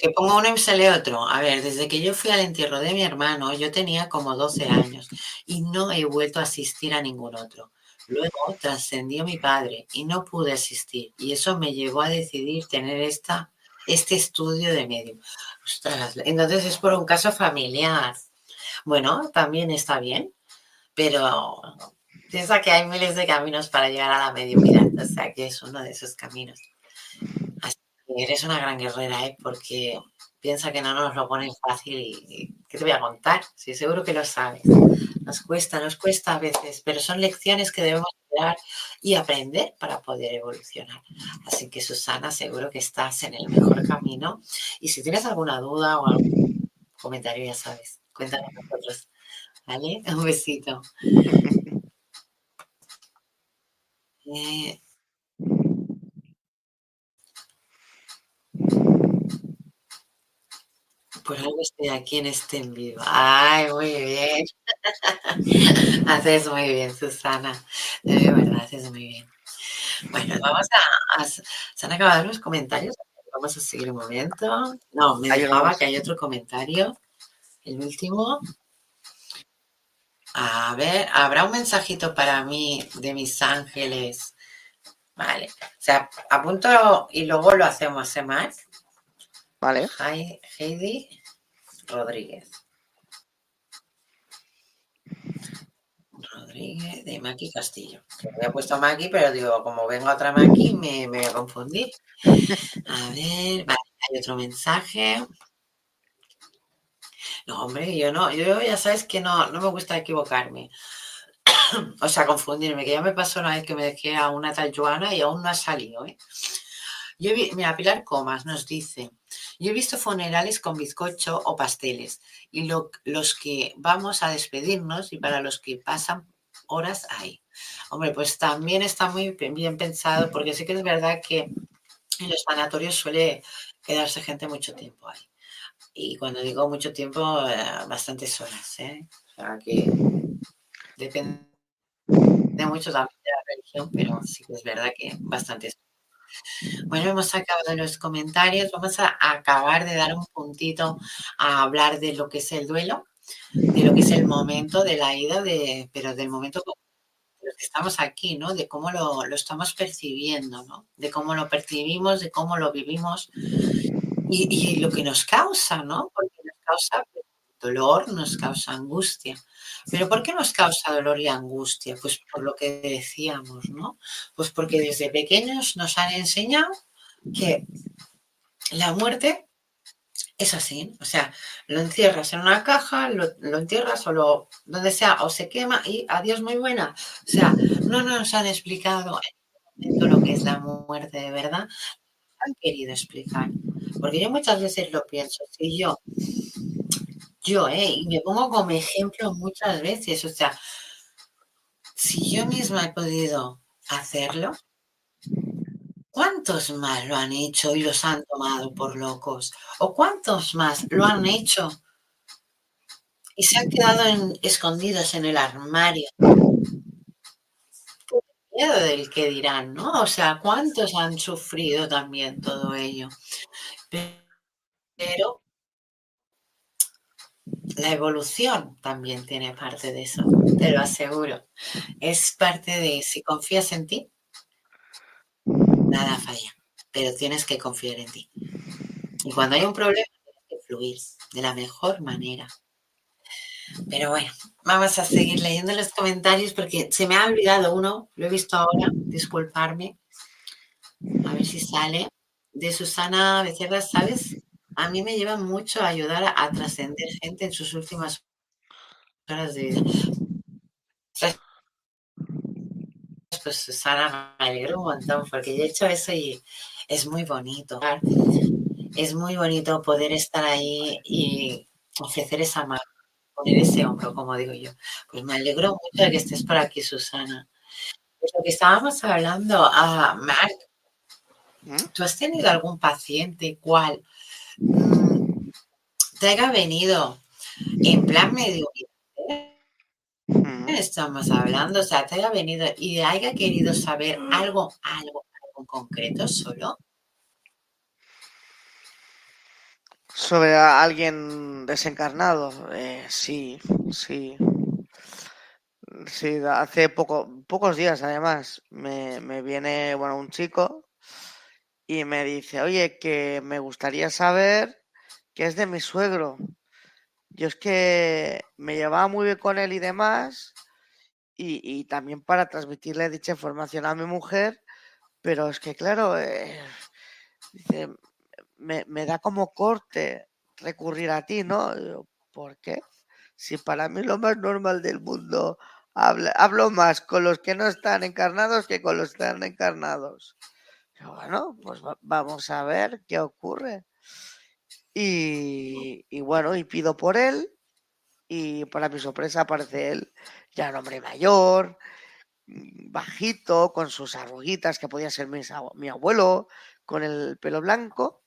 Que pongo uno y sale otro. A ver, desde que yo fui al entierro de mi hermano, yo tenía como 12 años y no he vuelto a asistir a ningún otro. Luego trascendió mi padre y no pude asistir y eso me llevó a decidir tener esta este estudio de medio. entonces es por un caso familiar. Bueno, también está bien, pero piensa que hay miles de caminos para llegar a la mediunidad, o sea que es uno de esos caminos. Así que eres una gran guerrera, ¿eh? porque piensa que no nos lo ponen fácil y, ¿qué te voy a contar? Sí, seguro que lo sabes. Nos cuesta, nos cuesta a veces, pero son lecciones que debemos y aprender para poder evolucionar. Así que Susana, seguro que estás en el mejor camino. Y si tienes alguna duda o algún comentario, ya sabes, cuéntanos nosotros. ¿Vale? (laughs) Un besito. (laughs) por algo estoy aquí en este en vivo. Ay, muy bien. (laughs) haces muy bien, Susana. De verdad, haces muy bien. Bueno, vamos a, Se han acabado los comentarios. Vamos a seguir un momento. No, me dejaba que hay otro comentario. El último. A ver, ¿habrá un mensajito para mí de mis ángeles? Vale. O sea, apunto y luego lo hacemos, ¿eh? Vale. Heidi Rodríguez. Rodríguez de Maki Castillo. Me había puesto Maki, pero digo, como vengo otra Maki, me, me voy a confundir. A ver, hay otro mensaje. No, hombre, yo no, yo ya sabes que no, no me gusta equivocarme. (coughs) o sea, confundirme, que ya me pasó una vez que me dejé a una tal y aún no ha salido, ¿eh? Yo vi, mira, Pilar Comas nos dice, yo he visto funerales con bizcocho o pasteles y los que vamos a despedirnos y para los que pasan horas ahí. Hombre, pues también está muy bien pensado porque sí que es verdad que en los sanatorios suele quedarse gente mucho tiempo ahí. Y cuando digo mucho tiempo, eh, bastantes horas. ¿eh? O sea que depende mucho también de la religión, pero sí que es verdad que bastantes bueno, hemos acabado los comentarios. Vamos a acabar de dar un puntito a hablar de lo que es el duelo, de lo que es el momento de la ida, de, pero del momento que estamos aquí, ¿no? De cómo lo, estamos percibiendo, ¿no? De cómo lo percibimos, de cómo lo vivimos y, lo que nos causa, ¿no? Porque nos causa dolor, nos causa angustia. Pero ¿por qué nos causa dolor y angustia? Pues por lo que decíamos, ¿no? Pues porque desde pequeños nos han enseñado que la muerte es así, o sea, lo encierras en una caja, lo, entierras o lo, donde sea, o se quema y adiós muy buena. O sea, no nos han explicado lo que es la muerte de verdad, han querido explicar. Porque yo muchas veces lo pienso, si yo yo, ¿eh? Y me pongo como ejemplo muchas veces, o sea, si yo misma he podido hacerlo, ¿cuántos más lo han hecho y los han tomado por locos? ¿O cuántos más lo han hecho y se han quedado escondidos en el armario? Miedo del que dirán, ¿no? O sea, ¿cuántos han sufrido también todo ello? Pero la evolución también tiene parte de eso, te lo aseguro. Es parte de si confías en ti, nada falla, pero tienes que confiar en ti. Y cuando hay un problema, tienes que fluir de la mejor manera. Pero bueno, vamos a seguir leyendo los comentarios porque se me ha olvidado uno, lo he visto ahora, disculparme. A ver si sale. De Susana Becerra, ¿sabes? A mí me lleva mucho a ayudar a, trascender gente en sus últimas horas de vida. Pues Susana me alegro un montón porque yo he hecho eso y es muy bonito. Es muy bonito poder estar ahí y ofrecer esa mano, poner ese hombro, como digo yo. Pues me alegro mucho de que estés por aquí, Susana. Pues lo que estábamos hablando, a ah, Marc, ¿Mm? ¿tú has tenido algún paciente cual te haya venido en plan medio estamos hablando, o sea, te haya venido y haya querido saber algo, algo, algo en concreto solo. Sobre alguien desencarnado, eh, sí, sí. Sí, hace poco, pocos días además me, me viene, bueno, un chico y me dice, oye, que me gustaría saber qué es de mi suegro. Yo es que me llevaba muy bien con él y demás, y, también para transmitirle dicha información a mi mujer, pero es que claro, eh, dice, me, da como corte recurrir a ti, ¿no? ¿Por qué? Si para mí lo más normal del mundo hablo más con los que no están encarnados que con los que están encarnados bueno, pues vamos a ver qué ocurre. Y, bueno, y pido por él. Y para mi sorpresa aparece él, ya un hombre mayor, mm, bajito, con sus arruguitas, que podía ser mi, abuelo, con el pelo blanco.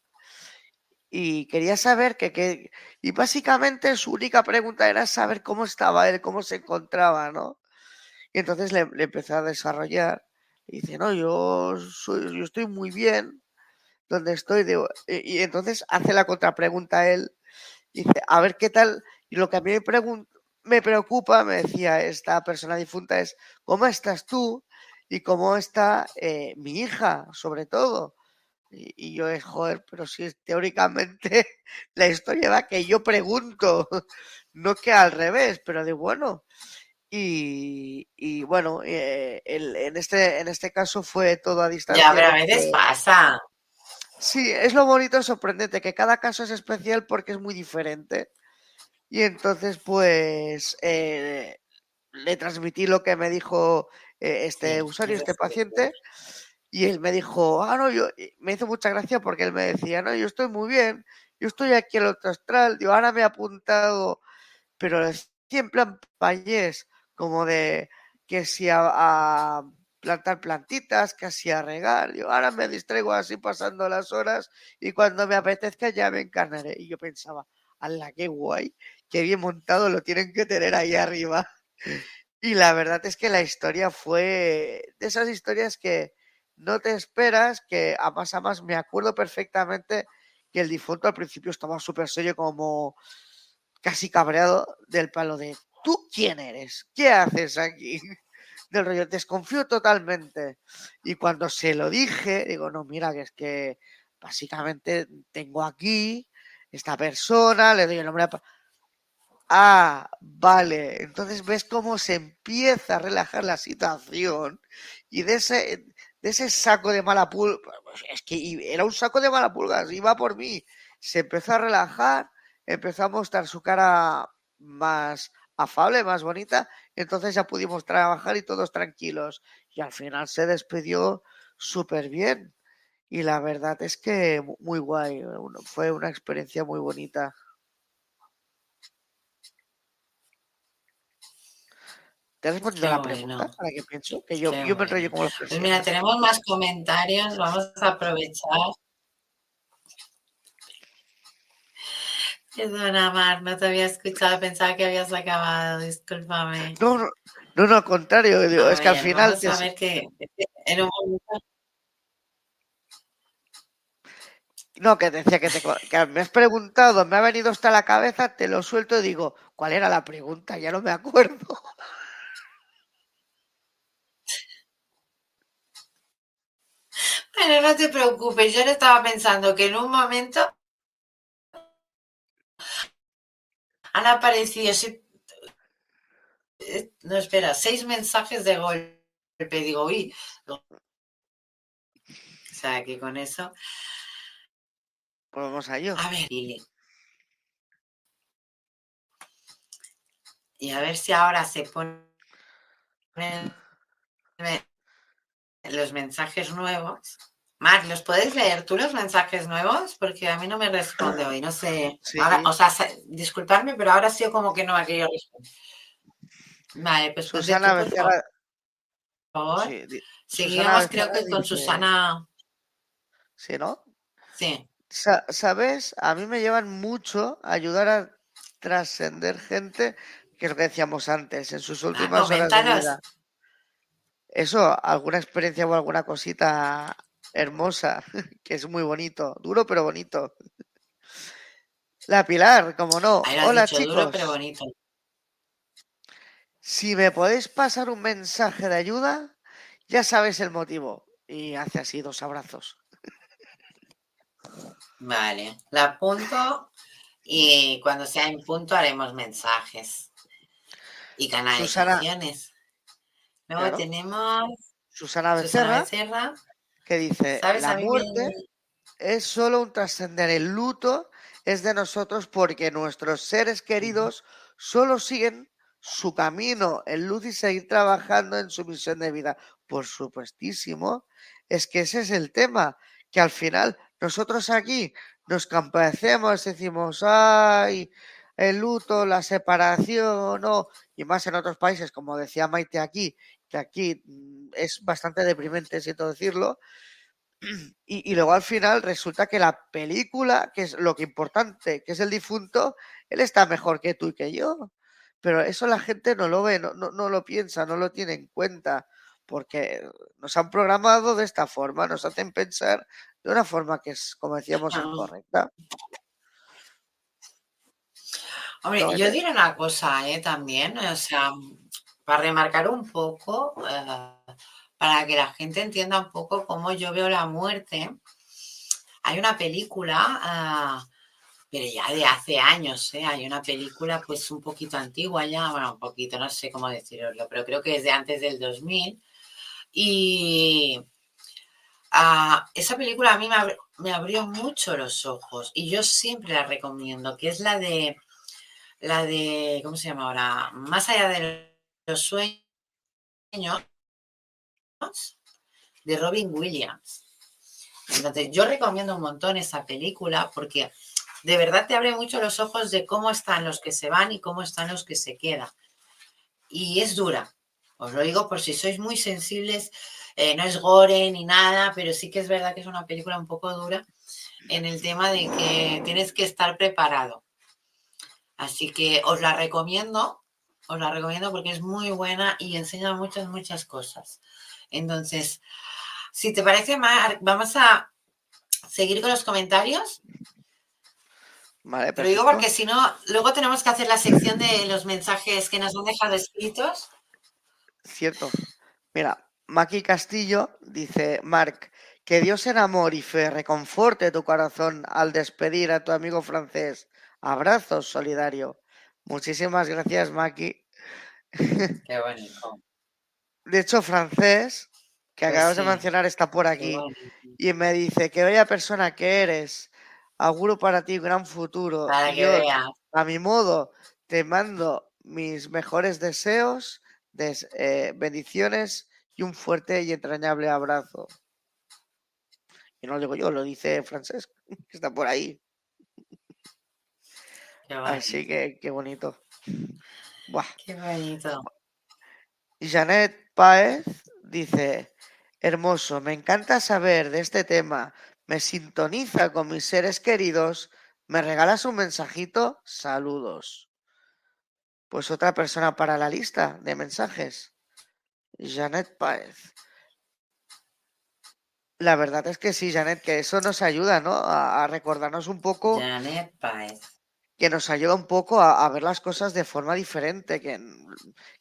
Y quería saber que, y básicamente su única pregunta era saber cómo estaba él, cómo se encontraba, ¿no? Y entonces le, le empecé a desarrollar y dice, no, yo, soy, yo estoy muy bien donde estoy. y, entonces hace la contrapregunta él. Dice, a ver qué tal. Y lo que a mí me, me preocupa, me decía esta persona difunta, es cómo estás tú y cómo está eh, mi hija, sobre todo. Y, yo es, joder, pero si teóricamente (laughs) la historia va que yo pregunto, (laughs) no que al revés, pero de bueno, y, bueno, eh, en, este, en este caso fue todo a distancia. Ya, pero a veces pasa. Sí, es lo bonito, sorprendente, que cada caso es especial porque es muy diferente. Y entonces, pues, eh, le transmití lo que me dijo eh, este usuario, este paciente, y él me dijo, ah, no, yo, me hizo mucha gracia porque él me decía, no, yo estoy muy bien, yo estoy aquí en el otro astral, digo, ahora me he apuntado, pero siempre en payés, como de que si a, plantar plantitas, casi a regar, digo, ahora me distraigo así pasando las horas y cuando me apetezca ya me encarnaré. Y yo pensaba, ¡ala, qué guay! Qué bien montado lo tienen que tener ahí arriba. Y la verdad es que la historia fue de esas historias que no te esperas, que a más a más me acuerdo perfectamente que el difunto al principio estaba súper serio, como casi cabreado del palo de ¿tú quién eres? ¿Qué haces aquí? (laughs) Del rollo, desconfío totalmente. Y cuando se lo dije, digo, no, mira, que es que básicamente tengo aquí esta persona, le doy el nombre a... Ah, vale. Entonces ves cómo se empieza a relajar la situación y de ese, de ese saco de mala pulga, es que era un saco de mala pulgas, iba por mí. Se empezó a relajar, empezó a mostrar su cara más afable, más bonita, entonces ya pudimos trabajar y todos tranquilos. Y al final se despidió súper bien. Y la verdad es que muy guay, fue una experiencia muy bonita. ¿Te has respondido la pregunta? ¿Para qué pienso? Que yo, yo me enrollo como los Pues mira, tenemos más comentarios, vamos a aprovechar. Perdona, Mar, no te había escuchado, pensaba que habías acabado, discúlpame. No, no, no, al contrario, es que al final... Vamos a ver que en un momento... No, que decía que, te, que me has preguntado, me ha venido hasta la cabeza, te lo suelto y digo, ¿cuál era la pregunta? Ya no me acuerdo. Bueno, no te preocupes, yo le estaba pensando que en un momento han aparecido, eh, no espera, seis mensajes de golpe. Digo, uy, o sea que con eso. Pues vamos a ello. A ver, y a ver si ahora se ponen los mensajes nuevos. Mar, ¿los puedes leer tú los mensajes nuevos? Porque a mí no me responde hoy, no sé. o sea, disculparme, pero ahora sí como que no ha querido responder. Vale, pues, Susana tú, por favor. Seguimos, creo que con Susana. ¿Sí, no? Sí. ¿Sabes? A mí me llevan mucho a ayudar a trascender gente, que es lo que decíamos antes, en sus ah, últimas horas de vida. Eso, alguna experiencia o alguna cosita hermosa, (laughs) que es muy bonito, duro pero bonito. La Pilar, como no. Hola chicos. pero bonito. Si me podéis pasar un mensaje de ayuda, ya sabes el motivo. Y hace así dos abrazos. Vale, la apunto y cuando sea en punto haremos mensajes y canalizaciones. Luego tenemos Susana Becerra, que dice, la muerte es solo un trascender, el luto es de nosotros porque nuestros seres queridos solo siguen su camino en luz y seguir trabajando en su misión de vida. Por supuestísimo, es que ese es el tema, que al final nosotros aquí nos compadecemos, decimos, ay, el luto, la separación, no, y más en otros países, como decía Maite aquí, que aquí mm, es bastante deprimente, siento decirlo. (clears throat) Y, luego al final resulta que la película, que es lo que importante, que es el difunto, él está mejor que tú y que yo. Pero eso la gente no lo ve, no, no, lo piensa, no lo tiene en cuenta, porque nos han programado de esta forma, nos hacen pensar de una forma que es, como decíamos, incorrecta. Hombre, yo diré una cosa, ¿eh? También, o sea, para remarcar un poco, eh, para que la gente entienda un poco cómo yo veo la muerte, hay una película, ah, pero ya de hace años, ¿eh? hay una película pues un poquito antigua ya, bueno, un poquito, no sé cómo decirlo, pero creo que es de antes del 2000. Y ah, esa película a mí me, me abrió mucho los ojos y yo siempre la recomiendo, que es la de, la de, ¿cómo se llama ahora? Más allá del los sueños de Robin Williams. Entonces, yo recomiendo un montón esa película porque de verdad te abre mucho los ojos de cómo están los que se van y cómo están los que se quedan. Y es dura, os lo digo por si sois muy sensibles, eh, no es gore ni nada, pero sí que es verdad que es una película un poco dura en el tema de que tienes que estar preparado. Así que os la recomiendo, os la recomiendo porque es muy buena y enseña muchas, muchas cosas. Entonces, si te parece, Mar, vamos a seguir con los comentarios. Vale, Pero digo porque si no, luego tenemos que hacer la sección de los mensajes que nos han dejado escritos. Cierto. Mira, Maki Castillo dice, Marc, que Dios en amor y fe reconforte tu corazón al despedir a tu amigo francés. Abrazo solidario. Muchísimas gracias, Maki. (laughs) Qué bonito. De hecho, francés, que Pues acabas de mencionar, está por aquí y me dice, qué bella persona que eres. Auguro para ti un gran futuro. Para que yo, veas. a mi modo, te mando mis mejores deseos, des- eh, bendiciones y un fuerte y entrañable abrazo. Y no lo digo yo, lo dice Francesc, (laughs) que está por ahí. Así que qué bonito. Buah. Qué bonito. Janet Páez dice, hermoso, me encanta saber de este tema, me sintoniza con mis seres queridos, me regalas un mensajito, saludos. Pues otra persona para la lista de mensajes, Janet Páez. La verdad es que sí, Janet, que eso nos ayuda, ¿no? A, a recordarnos un poco Janet Páez. Que nos ayuda un poco a, ver las cosas de forma diferente, que,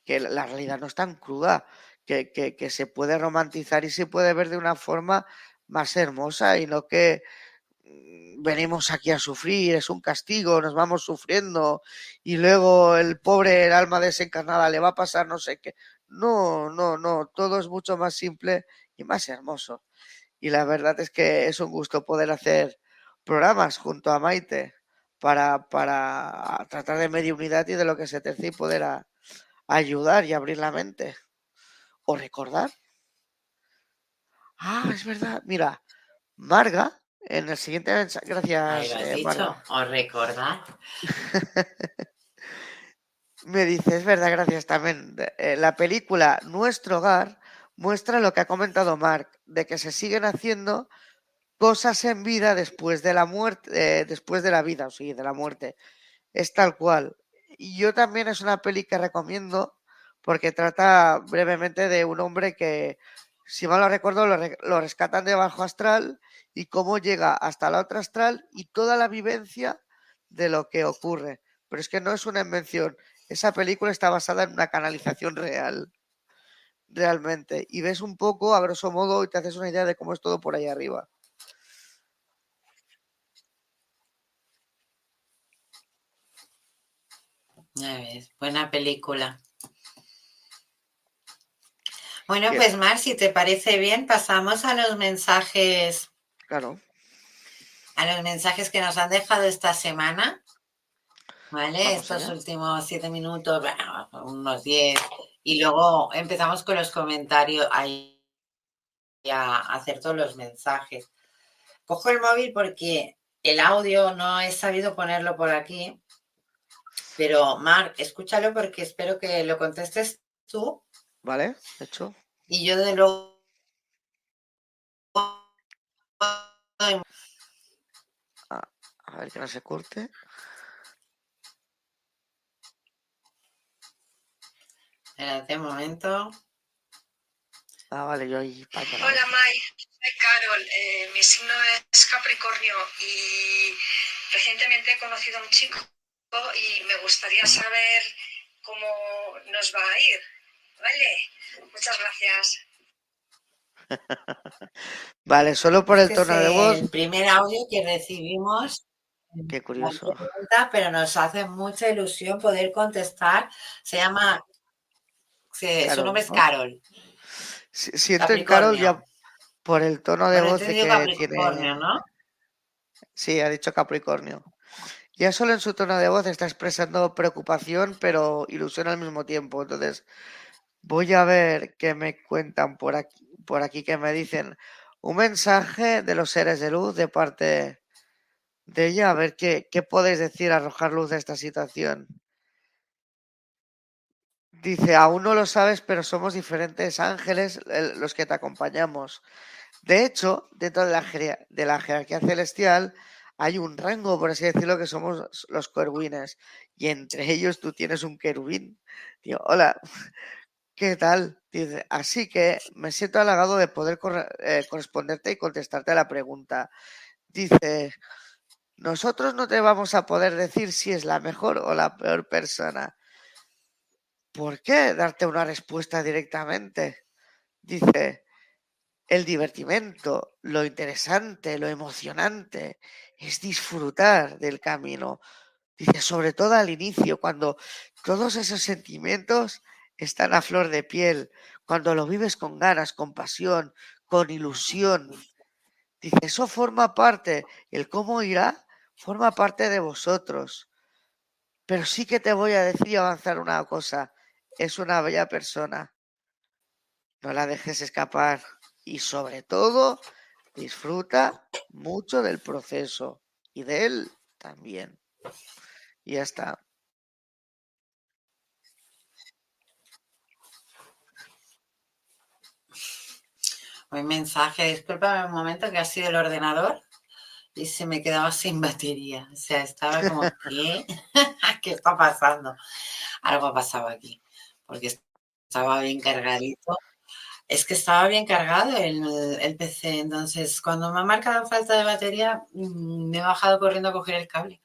que la realidad no es tan cruda, que, que, que se puede romantizar y se puede ver de una forma más hermosa y no que mm, venimos aquí a sufrir, es un castigo, nos vamos sufriendo y luego el pobre, el alma desencarnada le va a pasar no sé qué. No, no, no, todo es mucho más simple y más hermoso. Y la verdad es que es un gusto poder hacer programas junto a Maite para, para tratar de mediunidad y de lo que se tercia y poder a- ayudar y abrir la mente. O recordar. Ah, es verdad. Mira, Marga, en el siguiente mensaje. Gracias, lo has eh, dicho. Marga. Os recordad. (laughs) Me dice, es verdad, gracias también. eh, la película Nuestro Hogar muestra lo que ha comentado Mark, de que se siguen haciendo cosas en vida después de la muerte, eh, después de la vida, o sea, de la muerte. Es tal cual. Y yo también es una peli que recomiendo porque trata brevemente de un hombre que, si mal no recuerdo, lo, re- lo rescatan de bajo astral y cómo llega hasta la otra astral y toda la vivencia de lo que ocurre. Pero es que no es una invención. Esa película está basada en una canalización real. Realmente. Y ves un poco, a grosso modo, y te haces una idea de cómo es todo por ahí arriba. Ya ves, buena película. Bueno, Bien. pues Mar, si te parece bien, pasamos a los mensajes, Claro. a los mensajes que nos han dejado esta semana. ¿Vale? Vamos Estos allá. últimos siete minutos, bueno, unos diez. Y luego empezamos con los comentarios ahí a hacer todos los mensajes. Cojo el móvil porque el audio no he sabido ponerlo por aquí. Pero, Mar, escúchalo porque espero que lo contestes tú ¿Vale? Hecho. y yo de luego A ver que no se corte. Espérate un momento. Ah, vale, yo ahí. Hola Mai, soy Carol. Eh, mi signo es Capricornio y recientemente he conocido a un chico y me gustaría saber cómo nos va a ir. ¿Vale? Muchas gracias. (laughs) Vale, solo por el Este tono de voz. el primer audio que recibimos. Qué curioso. pregunta, pero nos hace mucha ilusión poder contestar. Se llama, se- su nombre es. Carol. Si- Siento en Carol ya por el tono de voz de que Capricornio, tiene. ¿no? Sí, ha dicho Capricornio. Ya solo en su tono de voz está expresando preocupación, pero ilusión al mismo tiempo. Entonces, voy a ver qué me cuentan por aquí, por aquí que me dicen un mensaje de los seres de luz de parte de ella, a ver qué, qué podéis decir, arrojar luz de esta situación. Dice, aún no lo sabes, pero somos diferentes ángeles los que te acompañamos. De hecho, dentro de la, de la jerarquía celestial hay un rango, por así decirlo, que somos los querubines. Y entre ellos tú tienes un querubín. Digo, hola, ¿qué tal? Dice, así que me siento halagado de poder eh, corresponderte y contestarte a la pregunta. Dice, nosotros no te vamos a poder decir si es la mejor o la peor persona ¿Por qué darte una respuesta directamente? Dice, el divertimento, lo interesante, lo emocionante es disfrutar del camino. Dice, sobre todo al inicio, cuando todos esos sentimientos están a flor de piel, cuando lo vives con ganas, con pasión, con ilusión. Dice, eso forma parte, el cómo irá, forma parte de vosotros. Pero sí que te voy a decir y avanzar una cosa es una bella persona. No la dejes escapar y sobre todo disfruta mucho del proceso y de él también. Y ya está. Un mensaje, discúlpame un momento que ha sido el ordenador y se me quedaba sin batería. O sea, estaba como, (laughs) ¿qué? (laughs) ¿Qué está pasando? Algo ha pasado aquí porque estaba bien cargadito. Es que estaba bien cargado el, PC, entonces cuando me ha marcado falta de batería, mm, me he bajado corriendo a coger el cable.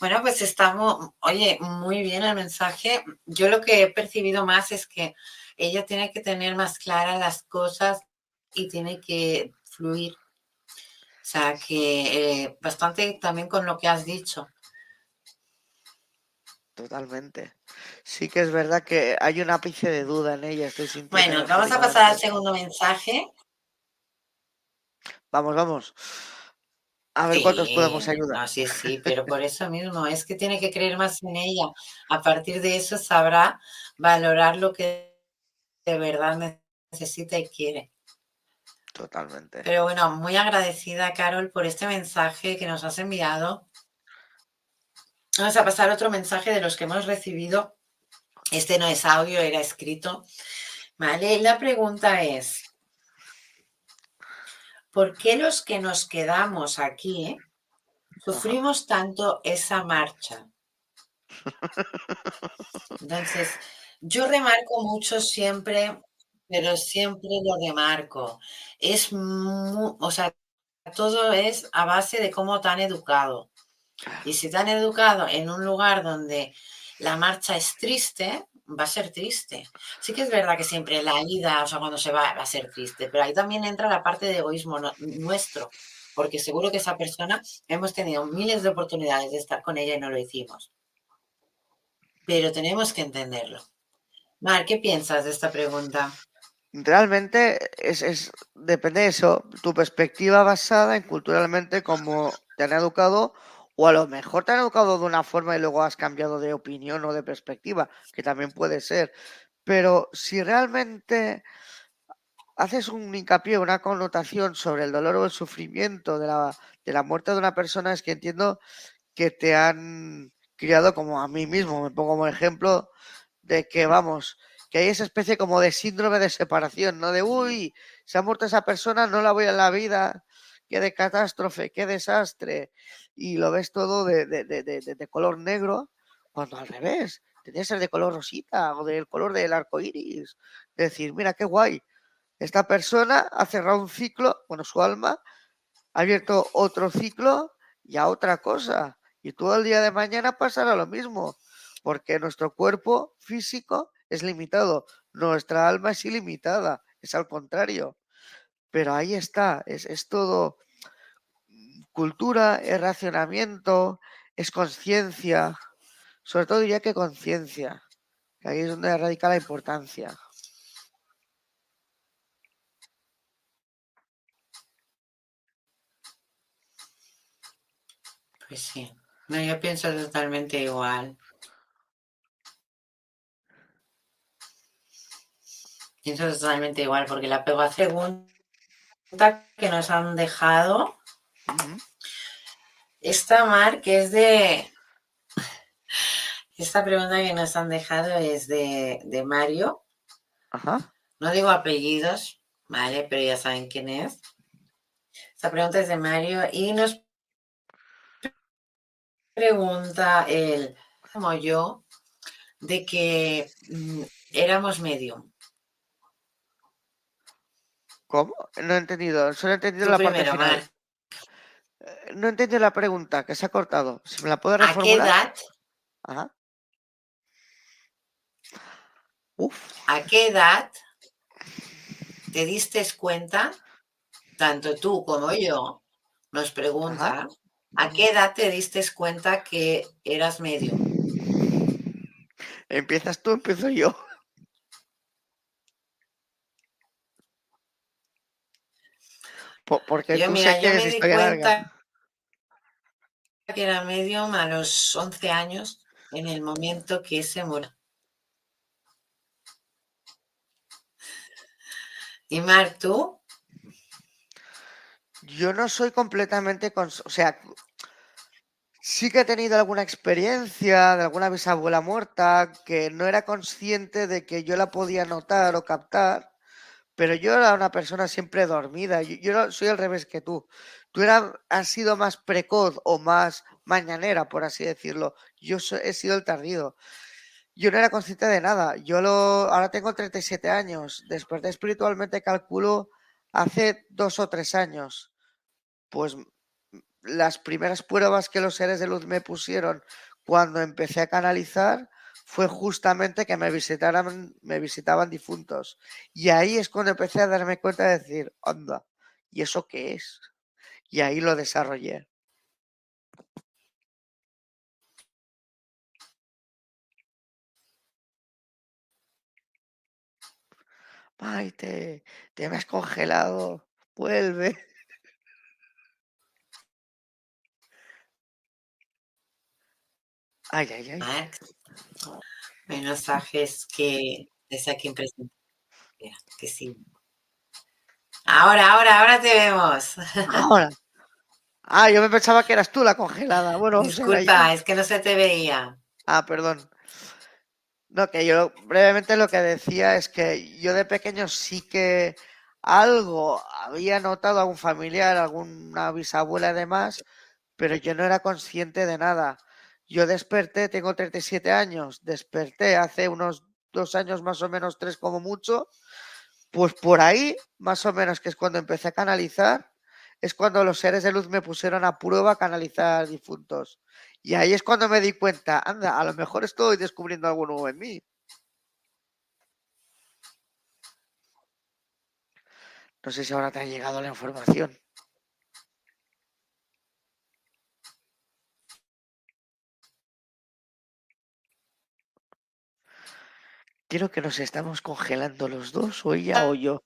Bueno, pues estamos, oye, muy bien el mensaje. Yo lo que he percibido más es que ella tiene que tener más claras las cosas y tiene que fluir. O sea, que eh, bastante también con lo que has dicho. Totalmente. Sí que es verdad que hay un ápice de duda en ella. Estoy bueno, vamos a pasar al segundo mensaje. Vamos, vamos. A ver cuántos podemos ayudar. sí, sí, pero por eso (laughs) mismo es que tiene que creer más en ella. A partir de eso sabrá valorar lo que de verdad necesita y quiere. Totalmente. Pero bueno, muy agradecida, Carol, por este mensaje que nos has enviado. Vamos a pasar otro mensaje de los que hemos recibido. Este no es audio, era escrito. Vale, la pregunta es, ¿por qué los que nos quedamos aquí sufrimos tanto esa marcha? Entonces, yo remarco mucho siempre, pero siempre lo remarco. Es, o sea, todo es a base de cómo te han educado. Y si te han educado en un lugar donde la marcha es triste, va a ser triste. Sí que es verdad que siempre la ida, o sea, cuando se va, va a ser triste, pero ahí también entra la parte de egoísmo nuestro, porque seguro que esa persona hemos tenido miles de oportunidades de estar con ella y no lo hicimos. Pero tenemos que entenderlo. Mar, ¿qué piensas de esta pregunta? Realmente es, es, depende de eso, tu perspectiva basada en culturalmente cómo te han educado o a lo mejor te han educado de una forma y luego has cambiado de opinión o de perspectiva, que también puede ser. Pero si realmente haces un hincapié, una connotación sobre el dolor o el sufrimiento de la, de la muerte de una persona, es que entiendo que te han criado como a mí mismo, me pongo como ejemplo de que, vamos, que hay esa especie como de síndrome de separación, ¿no? De, uy, se ha muerto esa persona, no la voy a la vida, qué de catástrofe, qué desastre, y lo ves todo de, de, de, de, color negro, cuando al revés, tendría que ser de color rosita o del color del arco iris. Decir, mira qué guay, esta persona ha cerrado un ciclo, bueno, su alma ha abierto otro ciclo y a otra cosa. Y todo el día de mañana pasará lo mismo, porque nuestro cuerpo físico es limitado, nuestra alma es ilimitada, es al contrario. Pero ahí está, es, es todo cultura, es racionamiento, es conciencia, sobre todo diría que conciencia, ahí es donde radica la importancia. Pues sí. No, yo pienso totalmente igual. Pienso totalmente igual, porque la pego a pregunta que nos han dejado. Esta Mar, que es de. Esta pregunta que nos han dejado es de, de Mario. Ajá. No digo apellidos, ¿vale? Pero ya saben quién es. Esta pregunta es de Mario y nos pregunta él, como yo, de que mm, éramos medium. ¿Cómo? No he entendido, solo he entendido la parte final. Eh, no he entendido la pregunta, que se ha cortado. Si me la puedo reformular. ¿A qué edad? Ajá. ¿A qué edad te diste cuenta, tanto tú como yo, nos pregunta, ¿a qué edad te diste cuenta que eras medio? ¿Empiezas tú, empiezo yo? Porque yo, tú mira, yo me di cuenta que era medium a los 11 años en el momento que se murió. ¿Y Mark, tú? Yo no soy completamente, o sea, sí que he tenido alguna experiencia de alguna bisabuela muerta que no era consciente de que yo la podía notar o captar, pero yo era una persona siempre dormida. Yo, soy al revés que tú. Tú has sido más precoz o más mañanera, por así decirlo. Yo he sido el tardío. Yo no era consciente de nada. Yo lo, ahora tengo 37 años. Desperté espiritualmente, calculo, hace dos o tres años. Pues las primeras pruebas que los seres de luz me pusieron cuando empecé a canalizar fue justamente que me visitaran, me visitaban difuntos. Y ahí es cuando empecé a darme cuenta de decir, anda, ¿y eso qué es? Y ahí lo desarrollé. Maite, te me has congelado. Vuelve. Ay, ay, ay. Mensajes que desde aquí presente. Que sí. Ahora, ahora, ahora te vemos. (laughs) Ahora. Ah, yo me pensaba que eras tú la congelada. Bueno, disculpa, es que no se te veía. Ah, perdón. No, que yo brevemente lo que decía es que yo de pequeño sí que algo había notado a un familiar, alguna bisabuela además, pero yo no era consciente de nada. Yo desperté, tengo 37 años, desperté hace unos dos años más o menos, tres como mucho, pues por ahí, más o menos, que es cuando empecé a canalizar, es cuando los seres de luz me pusieron a prueba a canalizar difuntos. Y ahí es cuando me di cuenta, anda, a lo mejor estoy descubriendo algo nuevo en mí. No sé si ahora te ha llegado la información. Quiero que nos estamos congelando los dos, o ella o yo.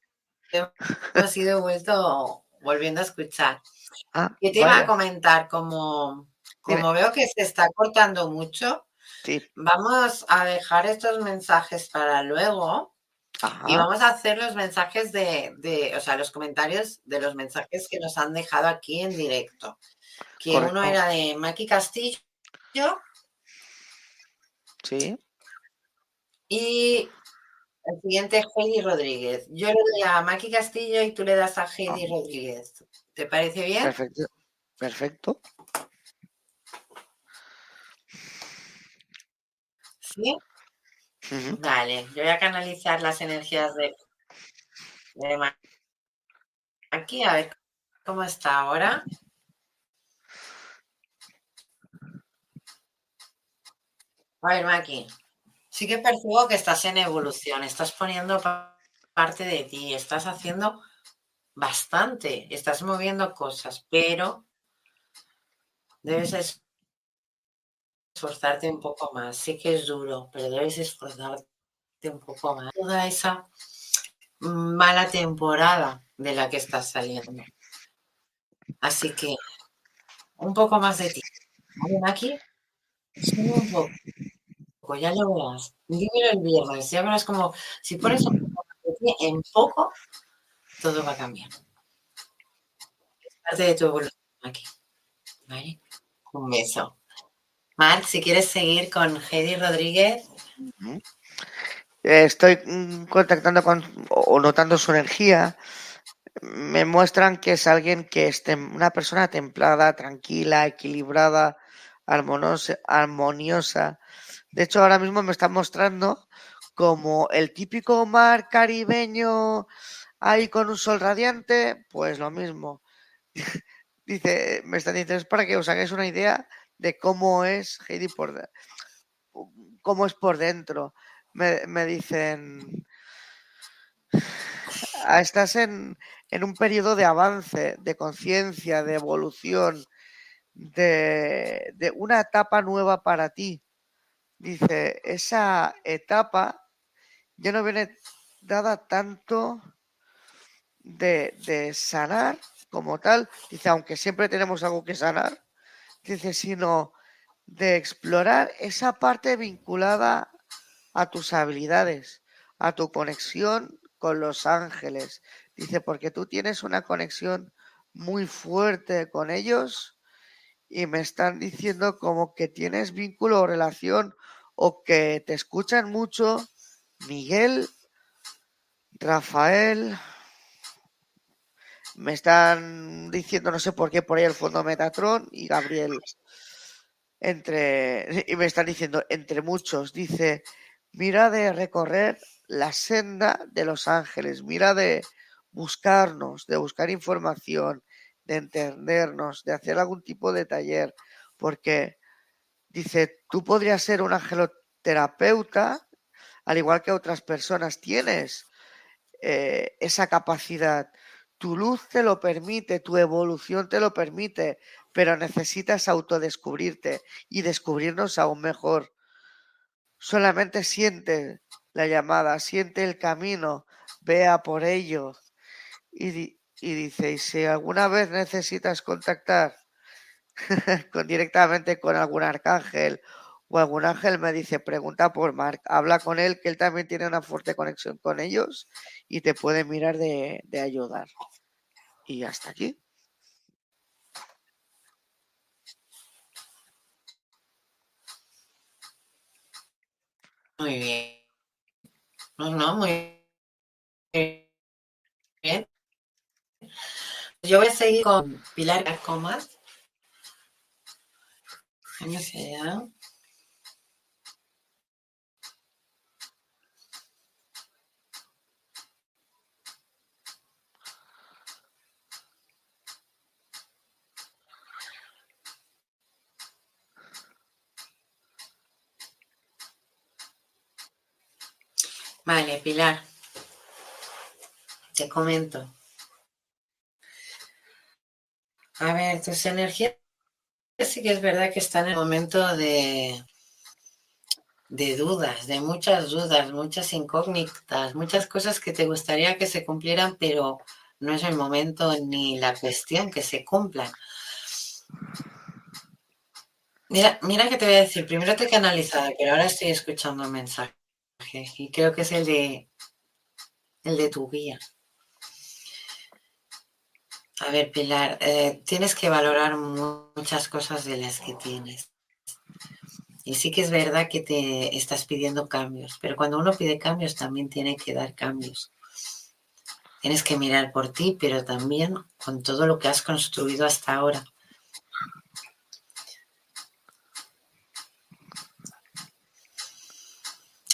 Hemos (laughs) ido vuelto, volviendo a escuchar. Ah, ¿Qué te iba a comentar? Como como veo que se está cortando mucho, vamos a dejar estos mensajes para luego y vamos a hacer los mensajes de, o sea, los comentarios de los mensajes que nos han dejado aquí en directo. Que uno era de Maki Castillo. Sí. Y el siguiente es Heidi Rodríguez. Yo le doy a Maki Castillo y tú le das a Heidi Rodríguez. ¿Te parece bien? Perfecto. Perfecto. ¿Sí? Vale, yo voy a canalizar las energías de, aquí a ver cómo está ahora. A ver, Maki, sí que percibo que estás en evolución, estás poniendo parte de ti, estás haciendo bastante, estás moviendo cosas, pero debes esforzarte un poco más. Sí que es duro, pero debes esforzarte un poco más. Toda esa mala temporada de la que estás saliendo. Así que un poco más de ti. aquí, un poco, ya lo verás. Dímelo el viernes, ya verás como si pones un en poco, todo va a cambiar. Es parte de tu evolución aquí. ¿Vale? Un beso. Marc, si quieres seguir con Heidi Rodríguez. Estoy mm, contactando con o notando su energía. Me muestran que es alguien que es una persona templada, tranquila, equilibrada, armoniosa. De hecho, ahora mismo me está mostrando como el típico mar caribeño ahí con un sol radiante, pues lo mismo. (laughs) Dice, me están diciendo, es para que os hagáis una idea de cómo es Heidi por cómo es por dentro. Me, dicen, ah, estás en, un periodo de avance, de conciencia, de evolución, de una etapa nueva para ti. Dice, esa etapa ya no viene dada tanto de, de sanar como tal. Dice, aunque siempre tenemos algo que sanar, dice, sino de explorar esa parte vinculada a tus habilidades, a tu conexión con los ángeles. Dice, porque tú tienes una conexión muy fuerte con ellos y me están diciendo como que tienes vínculo o relación o que te escuchan mucho Miguel, Rafael, me están diciendo, no sé por qué, por ahí el fondo Metatron y Gabriel. Entre, y me están diciendo, entre muchos, dice, mira de recorrer la senda de los ángeles, mira de buscarnos, de buscar información, de entendernos, de hacer algún tipo de taller, porque dice, tú podrías ser un angeloterapeuta, al igual que otras personas tienes eh, esa capacidad tu luz te lo permite, tu evolución te lo permite, pero necesitas autodescubrirte y descubrirnos aún mejor. Solamente siente la llamada, siente el camino, vea por ello. Y, y dice, y si alguna vez necesitas contactar (laughs) con, directamente con algún arcángel o algún ángel, me dice, pregunta por Mark, habla con él, que él también tiene una fuerte conexión con ellos y te puede mirar de, de ayudar. Y hasta aquí. Muy bien. No, no, muy bien. Yo voy a seguir con Pilar Comas. Vamos allá. Vale, Pilar. Te comento. A ver, tus energías sí que es verdad que están en el momento de, de dudas, de muchas dudas, muchas incógnitas, muchas cosas que te gustaría que se cumplieran, pero no es el momento ni la cuestión que se cumplan. Mira, mira que te voy a decir, primero te he canalizado, pero ahora estoy escuchando un mensaje y creo que es el de el de tu guía. A ver, Pilar, eh, tienes que valorar muchas cosas de las que tienes. Y sí que es verdad que te estás pidiendo cambios, pero cuando uno pide cambios también tiene que dar cambios. Tienes que mirar por ti, pero también con todo lo que has construido hasta ahora.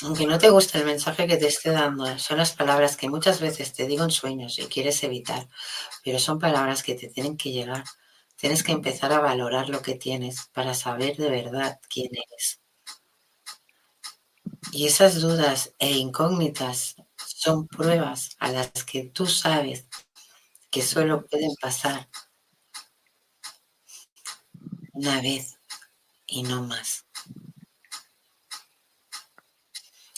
Aunque no te guste el mensaje que te esté dando, son las palabras que muchas veces te digo en sueños y quieres evitar, pero son palabras que te tienen que llegar. Tienes que empezar a valorar lo que tienes para saber de verdad quién eres. Y esas dudas e incógnitas son pruebas a las que tú sabes que solo pueden pasar una vez y no más.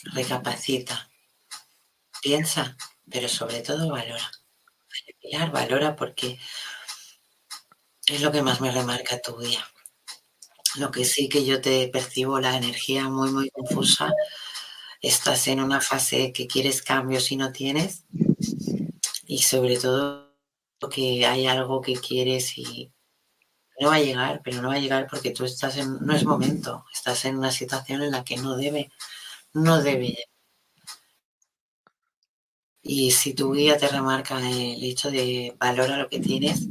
Recapacita, piensa, pero sobre todo valora. valora porque es lo que más me remarca tu día. Lo que sí que yo te percibo la energía muy, muy confusa. Estás en una fase que quieres cambios y no tienes. Y sobre todo que hay algo que quieres y no va a llegar, pero no va a llegar porque tú estás en, no es momento, estás en una situación en la que no debe, no debe. Y si tu guía te remarca el hecho de valora lo que tienes,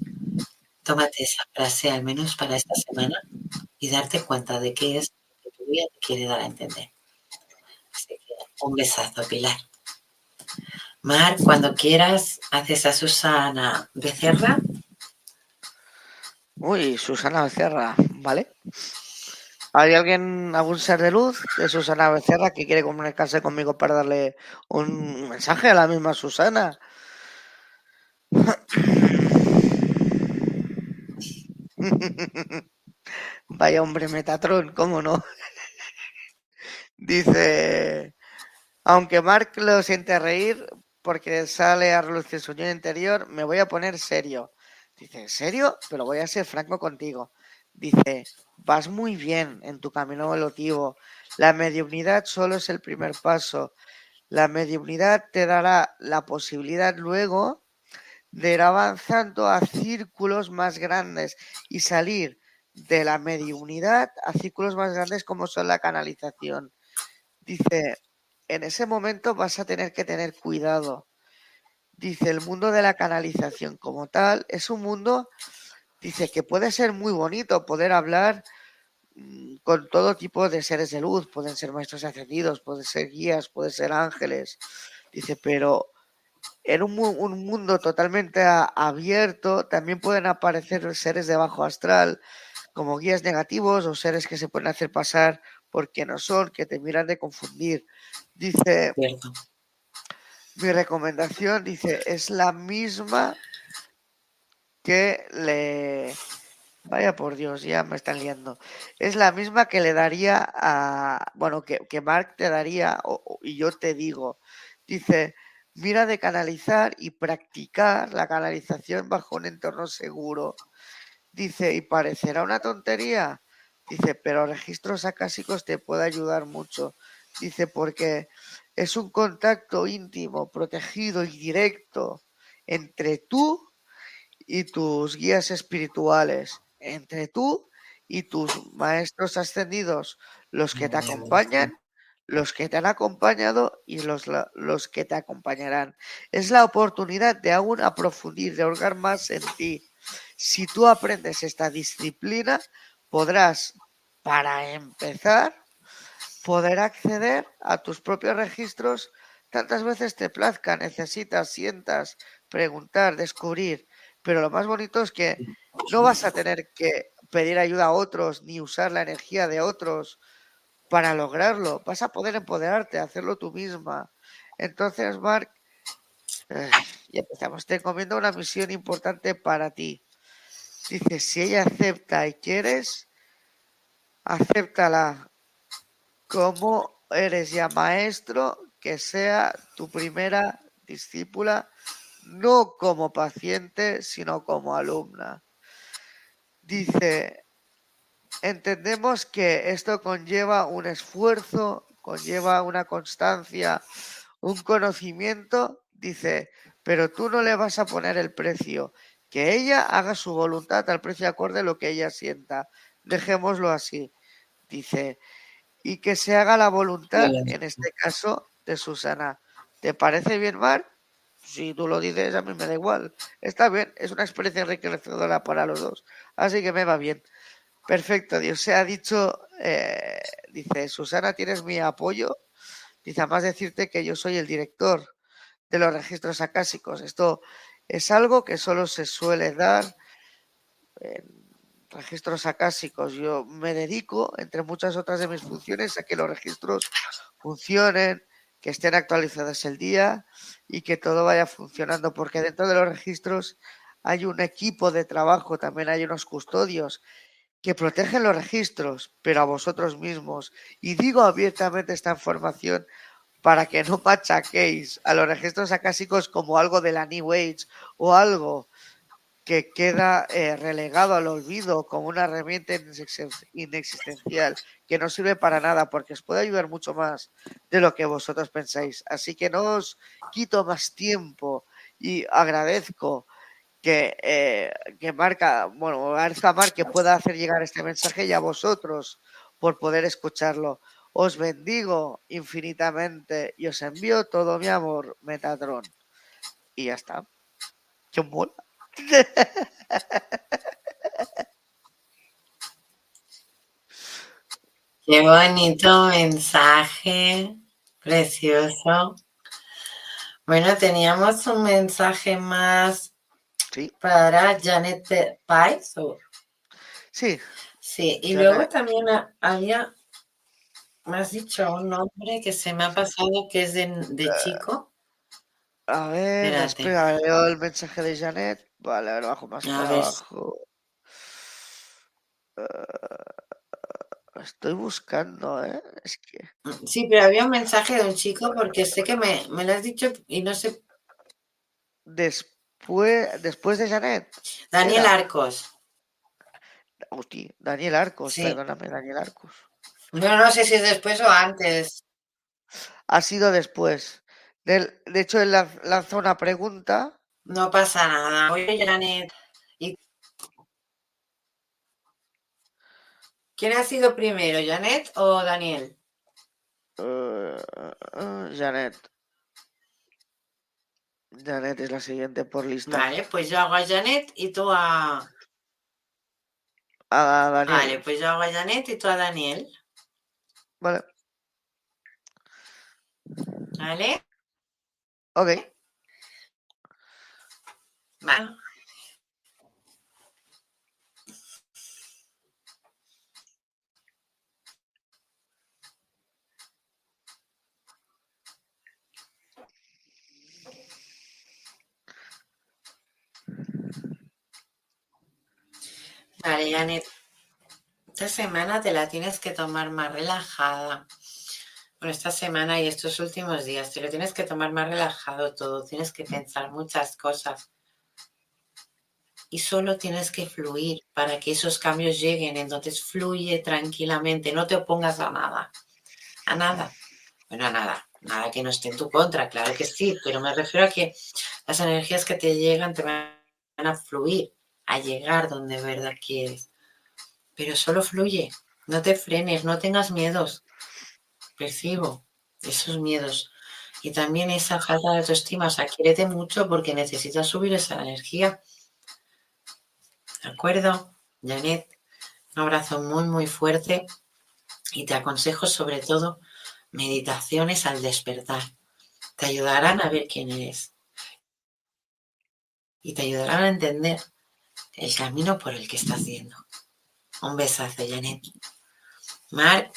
tómate esa frase al menos para esta semana y darte cuenta de qué es lo que tu guía te quiere dar a entender. Así que un besazo, Pilar. Mar, cuando quieras, haces a Susana Becerra. Uy, Susana Becerra, ¿vale? ¿Hay alguien, algún ser de luz de Susana Becerra que quiere comunicarse conmigo para darle un mensaje a la misma Susana? (laughs) Vaya hombre, Metatron, ¿cómo no? Dice, aunque Mark lo siente reír porque sale a relucir su niño interior, me voy a poner serio. Dice, ¿en serio? Pero voy a ser franco contigo. Dice, vas muy bien en tu camino evolutivo. La mediunidad solo es el primer paso. La mediunidad te dará la posibilidad luego de ir avanzando a círculos más grandes y salir de la mediunidad a círculos más grandes como son la canalización. Dice, en ese momento vas a tener que tener cuidado. Dice, el mundo de la canalización como tal es un mundo Dice que puede ser muy bonito poder hablar mm, con todo tipo de seres de luz, pueden ser maestros ascendidos, pueden ser guías, pueden ser ángeles. Dice, pero en un, un, mundo totalmente abierto también pueden aparecer seres de bajo astral, como guías negativos o seres que se pueden hacer pasar porque no son, que te miran de confundir. Dice, mi recomendación, dice, es la misma que le... Vaya por Dios, ya me están liando. Es la misma que le daría a... Bueno, que, que Mark te daría, y yo te digo, dice, mira de canalizar y practicar la canalización bajo un entorno seguro. Dice, y parecerá una tontería. Dice, pero registros acásicos te puede ayudar mucho. Dice, porque es un contacto íntimo, protegido y directo entre tú y tus guías espirituales, entre tú y tus maestros ascendidos, los que te acompañan, los que te han acompañado y los, los que te acompañarán. Es la oportunidad de aún aprofundir, de holgar más en ti. Si tú aprendes esta disciplina, podrás, para empezar, poder acceder a tus propios registros tantas veces te plazca, necesitas, sientas, preguntar, descubrir. Pero lo más bonito es que no vas a tener que pedir ayuda a otros ni usar la energía de otros para lograrlo. Vas a poder empoderarte, hacerlo tú misma. Entonces, Mark, eh, y empezamos. Te encomiendo una misión importante para ti. Dice, si ella acepta y quieres, acéptala. Como eres ya maestro, que sea tu primera discípula no como paciente, sino como alumna. Dice, entendemos que esto conlleva un esfuerzo, conlleva una constancia, un conocimiento, dice, pero tú no le vas a poner el precio, que ella haga su voluntad al precio acorde a lo que ella sienta. Dejémoslo así, dice, y que se haga la voluntad, en este caso, de Susana. ¿Te parece bien, Mar? Si tú lo dices, a mí me da igual. Está bien, es una experiencia enriquecedora para los dos. Así que me va bien. Perfecto, Dios se ha dicho, eh, dice, Susana, tienes mi apoyo. Dice, además decirte que yo soy el director de los registros acásicos. Esto es algo que solo se suele dar en registros acásicos. Yo me dedico, entre muchas otras de mis funciones, a que los registros funcionen, que estén actualizadas el día y que todo vaya funcionando, porque dentro de los registros hay un equipo de trabajo, también hay unos custodios que protegen los registros, pero a vosotros mismos. Y digo abiertamente esta información para que no machaquéis a los registros acásicos como algo de la New Age o algo. Que queda eh, relegado al olvido como una herramienta inexistencial que no sirve para nada porque os puede ayudar mucho más de lo que vosotros pensáis. Así que no os quito más tiempo y agradezco que, eh, que marca, bueno, Mar que pueda hacer llegar este mensaje y a vosotros por poder escucharlo. Os bendigo infinitamente y os envío todo mi amor, Metatron. Y ya está. ¡Qué mola! Qué bonito mensaje, precioso. Bueno, teníamos un mensaje más para Janet Pais. Sí. Sí, y luego también había, me has dicho un nombre que se me ha pasado que es de, de chico. A ver, espera, leo el mensaje de Janet. Vale, a ver, bajo más abajo. Uh, estoy buscando, ¿eh? Es que... Mm, sí, pero había un mensaje de un chico porque sé que me, me lo has dicho y no sé. Después, después de Janet. Daniel Arcos. Hostia, Daniel Arcos, perdóname, Daniel Arcos. No, no sé si es después o antes. Ha sido después. De, de hecho, él lanzó una pregunta no pasa nada. Oye, Janet. ¿Quién ha sido primero, Janet o Daniel? Uh, Janet. Janet es la siguiente por lista. Vale, pues yo hago a Janet y tú a. A Daniel. Vale, pues yo hago a Janet y tú a Daniel. Vale. Vale. Ok. Vale. Vale, Janet. Esta semana te la tienes que tomar más relajada. Bueno, esta semana y estos últimos días te lo tienes que tomar más relajado todo. Tienes que pensar muchas cosas y solo tienes que fluir para que esos cambios lleguen. Entonces fluye tranquilamente, no te opongas a nada, a nada. Bueno, a nada, nada que no esté en tu contra, claro que sí, pero me refiero a que las energías que te llegan te van a fluir, a llegar donde verdad quieres. Pero solo fluye, no te frenes, no tengas miedos. Percibo esos miedos. Y también esa falta de autoestima, o sea, quiérete mucho porque necesitas subir esa energía ¿De acuerdo, Janet? Un abrazo muy, muy fuerte y te aconsejo sobre todo meditaciones al despertar. Te ayudarán a ver quién eres y te ayudarán a entender el camino por el que estás yendo. Un besazo, Janet. Mar,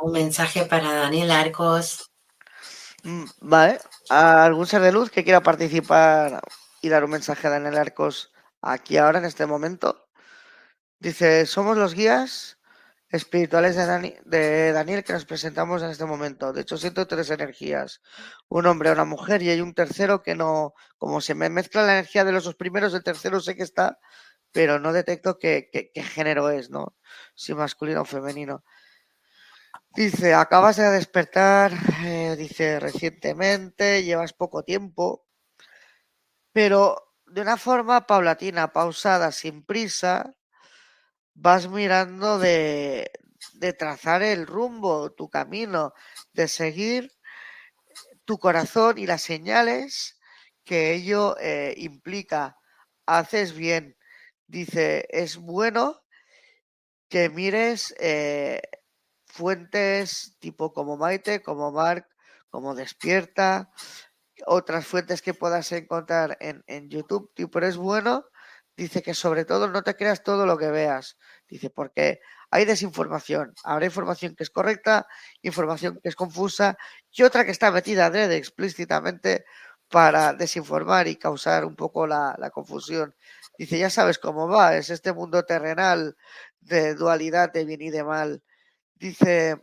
un mensaje para Daniel Arcos. Mm, vale. ¿Algún ser de luz que quiera participar y dar un mensaje a Daniel Arcos aquí ahora en este momento. Dice, somos los guías espirituales de, Daniel que nos presentamos en este momento. De hecho, siento tres energías. Un hombre, una mujer y hay un tercero que no, como se me mezcla la energía de los dos primeros, el tercero sé que está, pero no detecto qué, género es, ¿no? Si masculino o femenino. Dice, acabas de despertar, eh, dice, recientemente, llevas poco tiempo, pero de una forma paulatina, pausada, sin prisa, vas mirando de, trazar el rumbo, tu camino, de seguir tu corazón y las señales que ello eh, implica. Haces bien. Dice, es bueno que mires eh, fuentes tipo como Maite, como Mark, como Despierta, otras fuentes que puedas encontrar en, YouTube, pero es bueno. Dice que sobre todo no te creas todo lo que veas. Dice, porque hay desinformación. Habrá información que es correcta, información que es confusa y otra que está metida adrede explícitamente para desinformar y causar un poco la, la, confusión. Dice, ya sabes cómo va, es este mundo terrenal de dualidad de bien y de mal. Dice,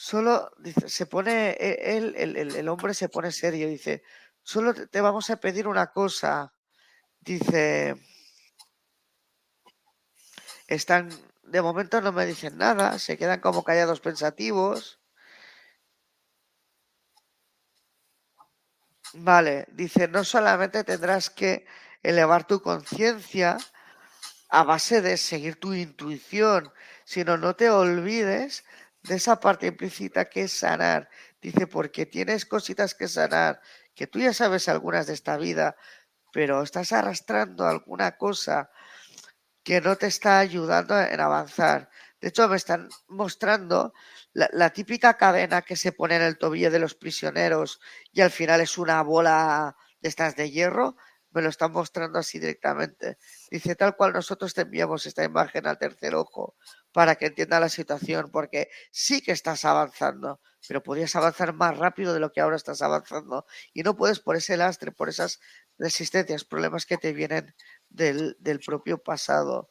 Solo dice, se pone, e, el, el, hombre se pone serio, dice, solo te vamos a pedir una cosa. Dice, están, de momento no me dicen nada, se quedan como callados pensativos. Vale, dice, no solamente tendrás que elevar tu conciencia a base de seguir tu intuición, sino no te olvides de esa parte implícita que es sanar. Dice, porque tienes cositas que sanar, que tú ya sabes algunas de esta vida, pero estás arrastrando alguna cosa que no te está ayudando en avanzar. De hecho, me están mostrando la, típica cadena que se pone en el tobillo de los prisioneros y al final es una bola de estas de hierro. Me lo están mostrando así directamente. Dice, tal cual nosotros te enviamos esta imagen al tercer ojo para que entienda la situación, porque sí que estás avanzando, pero podrías avanzar más rápido de lo que ahora estás avanzando y no puedes por ese lastre, por esas resistencias, problemas que te vienen del, propio pasado.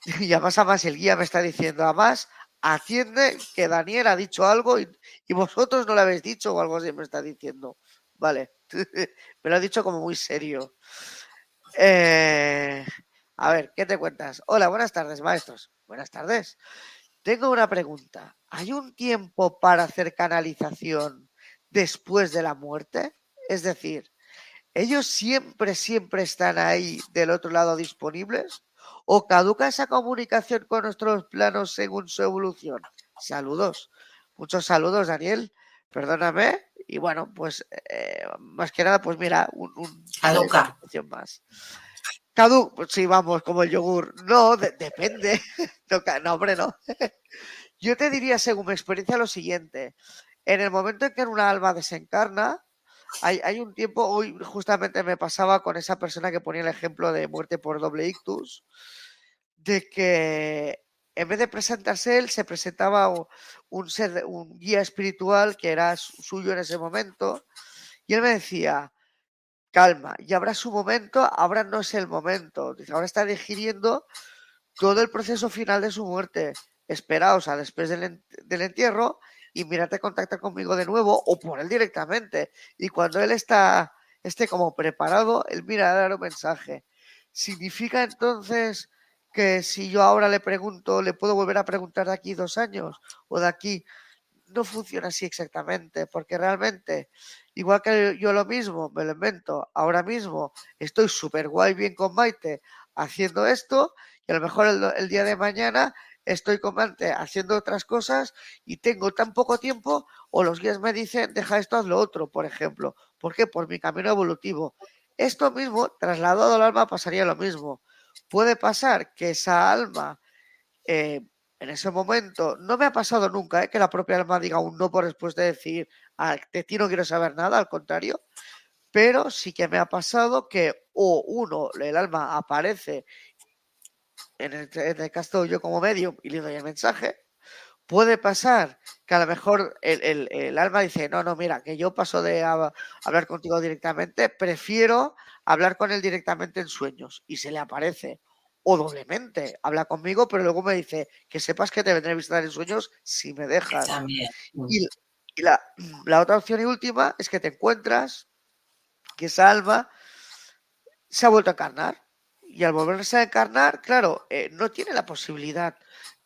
(laughs) Y además, además el guía me está diciendo, además, atiende que Daniel ha dicho algo y, vosotros no lo habéis dicho o algo así me está diciendo. Vale, (laughs) me lo ha dicho como muy serio. Eh, a ver, ¿qué te cuentas? Hola, buenas tardes, maestros. Buenas tardes. Tengo una pregunta. ¿Hay un tiempo para hacer canalización después de la muerte? Es decir, ¿ellos siempre, siempre están ahí del otro lado disponibles? ¿O caduca esa comunicación con nuestros planos según su evolución? Saludos. Muchos saludos, Daniel. Perdóname. Y bueno, pues eh, más que nada, pues mira, un, un caduca. más. Cadu, pues sí, vamos, como el yogur. No, depende. (laughs) No, hombre, no. (laughs) Yo te diría, según mi experiencia, lo siguiente. En el momento en que una alma desencarna, hay, hay, un tiempo, hoy justamente me pasaba con esa persona que ponía el ejemplo de muerte por doble ictus, de que en vez de presentarse él, se presentaba un, ser, un guía espiritual que era suyo en ese momento, y él me decía, calma, ya habrá su momento, ahora no es el momento, ahora está digiriendo todo el proceso final de su muerte, esperaos a después del, entierro y mírate contactar conmigo de nuevo o por él directamente. Y cuando él está esté como preparado, él mira a dar un mensaje. ¿Significa entonces que si yo ahora le pregunto, le puedo volver a preguntar de aquí dos años o de aquí? No funciona así exactamente, porque realmente, igual que yo lo mismo, me lo invento, ahora mismo estoy súper guay bien con Maite haciendo esto y a lo mejor el, día de mañana estoy con Maite haciendo otras cosas y tengo tan poco tiempo o los guías me dicen deja esto, haz lo otro, por ejemplo. ¿Por qué? Por mi camino evolutivo. Esto mismo, trasladado al alma, pasaría lo mismo. Puede pasar que esa alma eh, en ese momento, no me ha pasado nunca eh, que la propia alma diga un no por después de decir ah, de ti no quiero saber nada, al contrario, pero sí que me ha pasado que o uno, el alma aparece en el, caso yo como medio y le doy el mensaje, puede pasar que a lo mejor el, alma dice, no, no, mira, que yo paso de hablar contigo directamente, prefiero hablar con él directamente en sueños y se le aparece. O doblemente, habla conmigo, pero luego me dice que sepas que te vendré a visitar en sueños si me dejas. Y, la, la otra opción y última es que te encuentras que esa alma se ha vuelto a encarnar y al volverse a encarnar, claro, eh, no tiene la posibilidad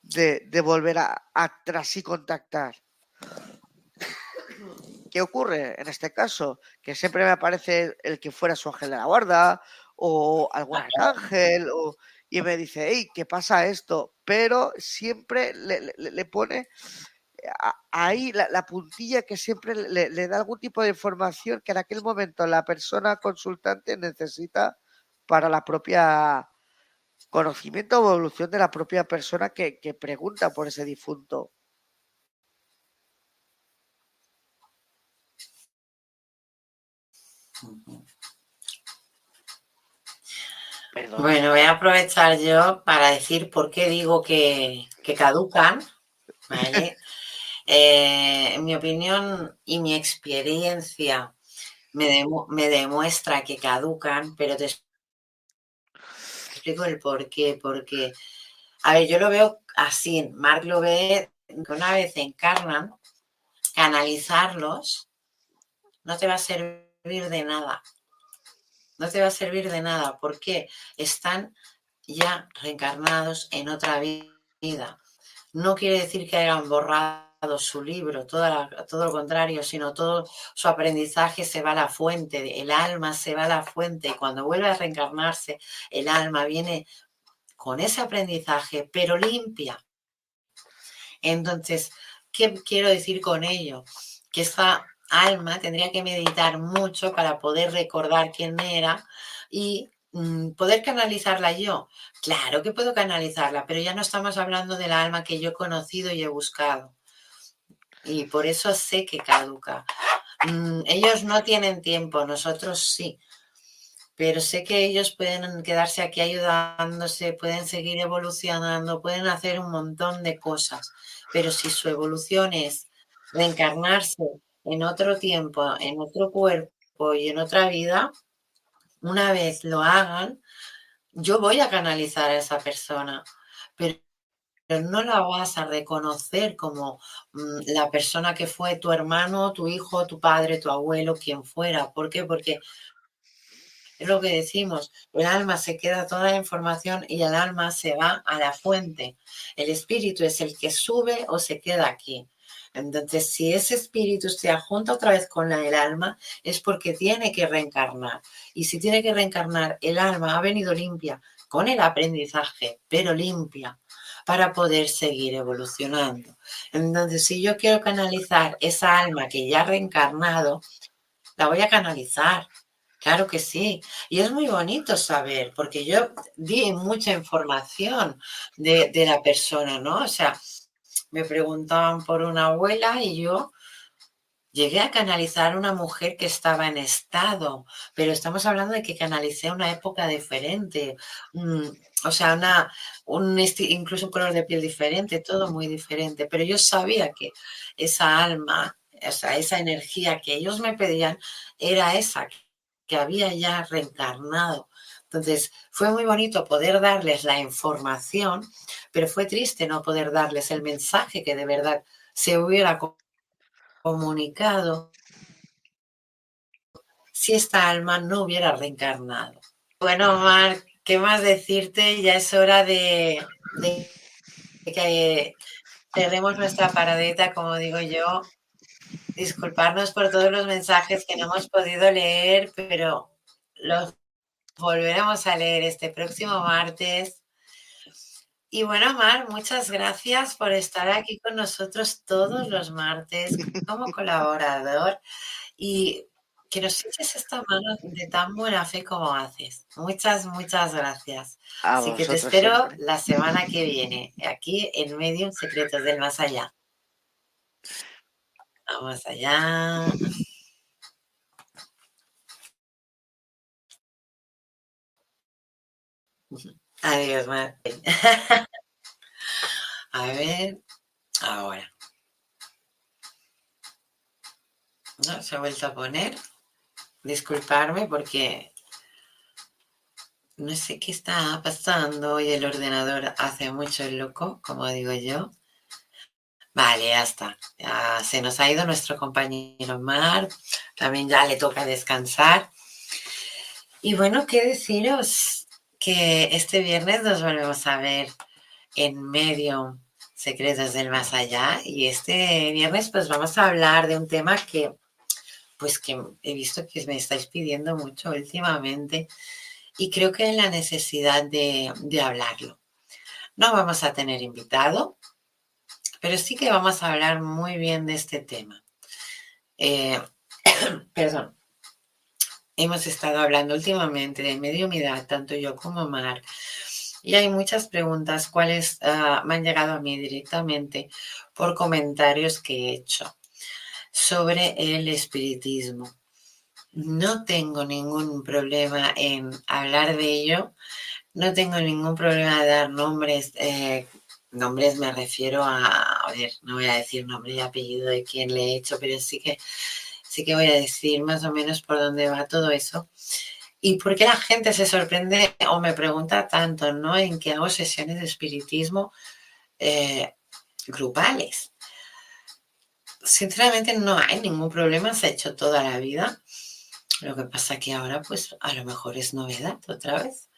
de, volver a, atrás y contactar. ¿Qué ocurre en este caso? Que siempre me aparece el que fuera su ángel de la guarda o algún ángel y me dice, hey, ¿qué pasa esto? Pero siempre le, pone ahí la, puntilla que siempre le, da algún tipo de información que en aquel momento la persona consultante necesita para la propia conocimiento o evolución de la propia persona que, pregunta por ese difunto. Bueno, voy a aprovechar yo para decir por qué digo que, caducan. (laughs) Eh, en mi opinión y mi experiencia me, me demuestra que caducan, pero después explico el por qué. Porque, a ver, yo lo veo así. Mark lo ve que una vez encarnan, canalizarlos no te va a servir de nada. No te va a servir de nada porque están ya reencarnados en otra vida. No quiere decir que hayan borrado su libro, todo, todo lo contrario, sino todo su aprendizaje se va a la fuente, el alma se va a la fuente cuando vuelve a reencarnarse, el alma viene con ese aprendizaje, pero limpia. Entonces, ¿qué quiero decir con ello? Que esta alma tendría que meditar mucho para poder recordar quién era y mm, poder canalizarla yo. Claro que puedo canalizarla, pero ya no estamos hablando del alma que yo he conocido y he buscado. Y por eso sé que caduca. Mm, ellos no tienen tiempo, nosotros sí. Pero sé que ellos pueden quedarse aquí ayudándose, pueden seguir evolucionando, pueden hacer un montón de cosas. Pero si su evolución es reencarnarse en otro tiempo, en otro cuerpo y en otra vida, una vez lo hagan, yo voy a canalizar a esa persona, pero, no la vas a reconocer como mm, la persona que fue tu hermano, tu hijo, tu padre, tu abuelo, quien fuera. ¿Por qué? Porque es lo que decimos, el alma se queda toda la información y el alma se va a la fuente. El espíritu es el que sube o se queda aquí. Entonces, si ese espíritu se junta otra vez con del alma, es porque tiene que reencarnar. Y si tiene que reencarnar, el alma ha venido limpia con el aprendizaje, pero limpia para poder seguir evolucionando. Entonces, si yo quiero canalizar esa alma que ya ha reencarnado, la voy a canalizar. Claro que sí. Y es muy bonito saber, porque yo di mucha información de la persona, ¿no? O sea, me preguntaban por una abuela y yo llegué a canalizar una mujer que estaba en estado, pero estamos hablando de que canalicé una época diferente, o sea, una, un incluso un color de piel diferente, todo muy diferente, pero yo sabía que esa alma, o sea, esa energía que ellos me pedían era esa que había ya reencarnado. Entonces, fue muy bonito poder darles la información, pero fue triste no poder darles el mensaje que de verdad se hubiera comunicado si esta alma no hubiera reencarnado. Bueno, Mar, ¿qué más decirte? Ya es hora de, de que cerremos nuestra paradeta, como digo yo. Disculparnos por todos los mensajes que no hemos podido leer, pero los volveremos a leer este próximo martes. Y bueno, Mar, muchas gracias por estar aquí con nosotros todos los martes como (laughs) colaborador y que nos eches esta mano de tan buena fe como haces. Muchas, muchas gracias. Así que te espero la semana que viene, aquí en Medium Secretos del Más Allá. Vamos allá. Adiós, Martín. (laughs) A ver, ahora. No, se ha vuelto a poner. Disculparme porque no sé qué está pasando y el ordenador hace mucho el loco, como digo yo. Vale, ya está. Se nos ha ido nuestro compañero Mar. También ya le toca descansar. Y bueno, ¿qué deciros? Que este viernes nos volvemos a ver en medio Secretos del Más Allá y este viernes pues vamos a hablar de un tema que pues que he visto que me estáis pidiendo mucho últimamente y creo que hay la necesidad de, hablarlo. No vamos a tener invitado, pero sí que vamos a hablar muy bien de este tema. Eh, (coughs) perdón, hemos estado hablando últimamente de mediumidad, tanto yo como Mar, y hay muchas preguntas cuales ah, me han llegado a mí directamente por comentarios que he hecho sobre el espiritismo. No tengo ningún problema en hablar de ello, no tengo ningún problema de dar nombres. Eh, nombres me refiero a, a ver, no voy a decir nombre y apellido de quién le he hecho, pero sí que Así que voy a decir más o menos por dónde va todo eso. ¿Y por qué la gente se sorprende o me pregunta tanto, ¿no? En que hago sesiones de espiritismo eh, grupales. Sinceramente no hay ningún problema, se ha hecho toda la vida. Lo que pasa que ahora, pues a lo mejor es novedad otra vez.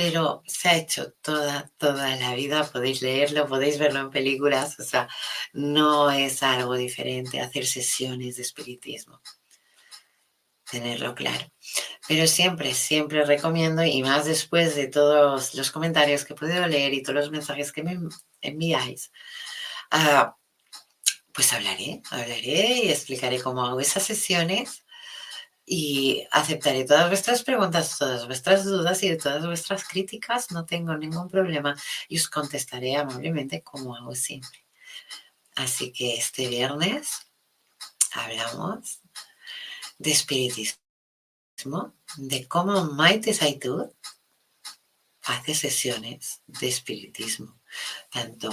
Pero se ha hecho toda, toda la vida. Podéis leerlo, podéis verlo en películas. O sea, no es algo diferente hacer sesiones de espiritismo. Tenerlo claro. Pero siempre, siempre recomiendo, y más después de todos los comentarios que he podido leer y todos los mensajes que me enviáis, ah, pues hablaré, hablaré y explicaré cómo hago esas sesiones y aceptaré todas vuestras preguntas, todas vuestras dudas y todas vuestras críticas. No tengo ningún problema y os contestaré amablemente como hago siempre. Así que este viernes hablamos de espiritismo, de cómo Maite Saitud hace sesiones de espiritismo, tanto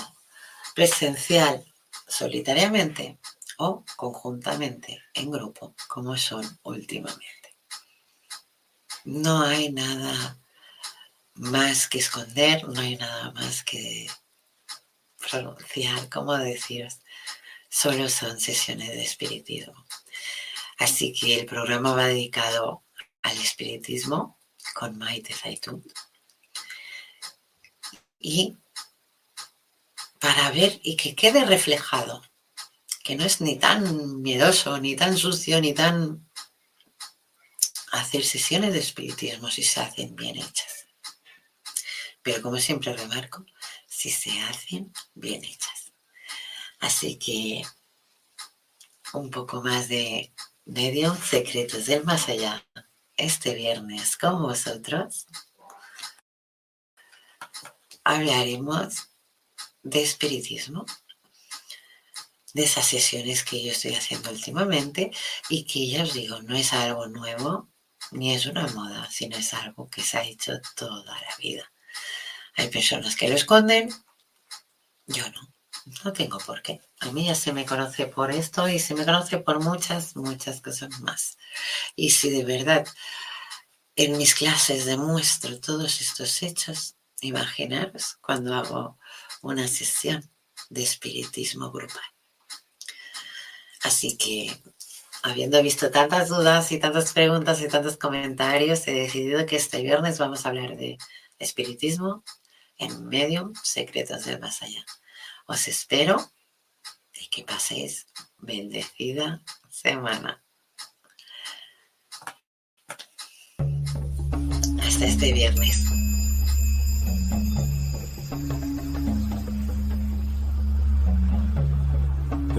presencial, solitariamente, o conjuntamente en grupo, como son últimamente. No hay nada más que esconder, no hay nada más que pronunciar, como deciros, solo son sesiones de espiritismo. Así que el programa va dedicado al espiritismo con Maite Zaitun. Y para ver y que quede reflejado que no es ni tan miedoso, ni tan sucio, ni tan... Hacer sesiones de espiritismo si se hacen bien hechas. Pero como siempre remarco, si se hacen bien hechas. Así que un poco más de medio secretos del más allá este viernes con vosotros. Hablaremos de espiritismo de esas sesiones que yo estoy haciendo últimamente y que ya os digo, no es algo nuevo ni es una moda, sino es algo que se ha hecho toda la vida. Hay personas que lo esconden, yo no, no tengo por qué. A mí ya se me conoce por esto y se me conoce por muchas, muchas cosas más. Y si de verdad en mis clases demuestro todos estos hechos, imaginaros cuando hago una sesión de espiritismo grupal. Así que, habiendo visto tantas dudas y tantas preguntas y tantos comentarios, he decidido que este viernes vamos a hablar de espiritismo en Medium Secretos del Más Allá. Os espero y que paséis bendecida semana. Hasta este viernes.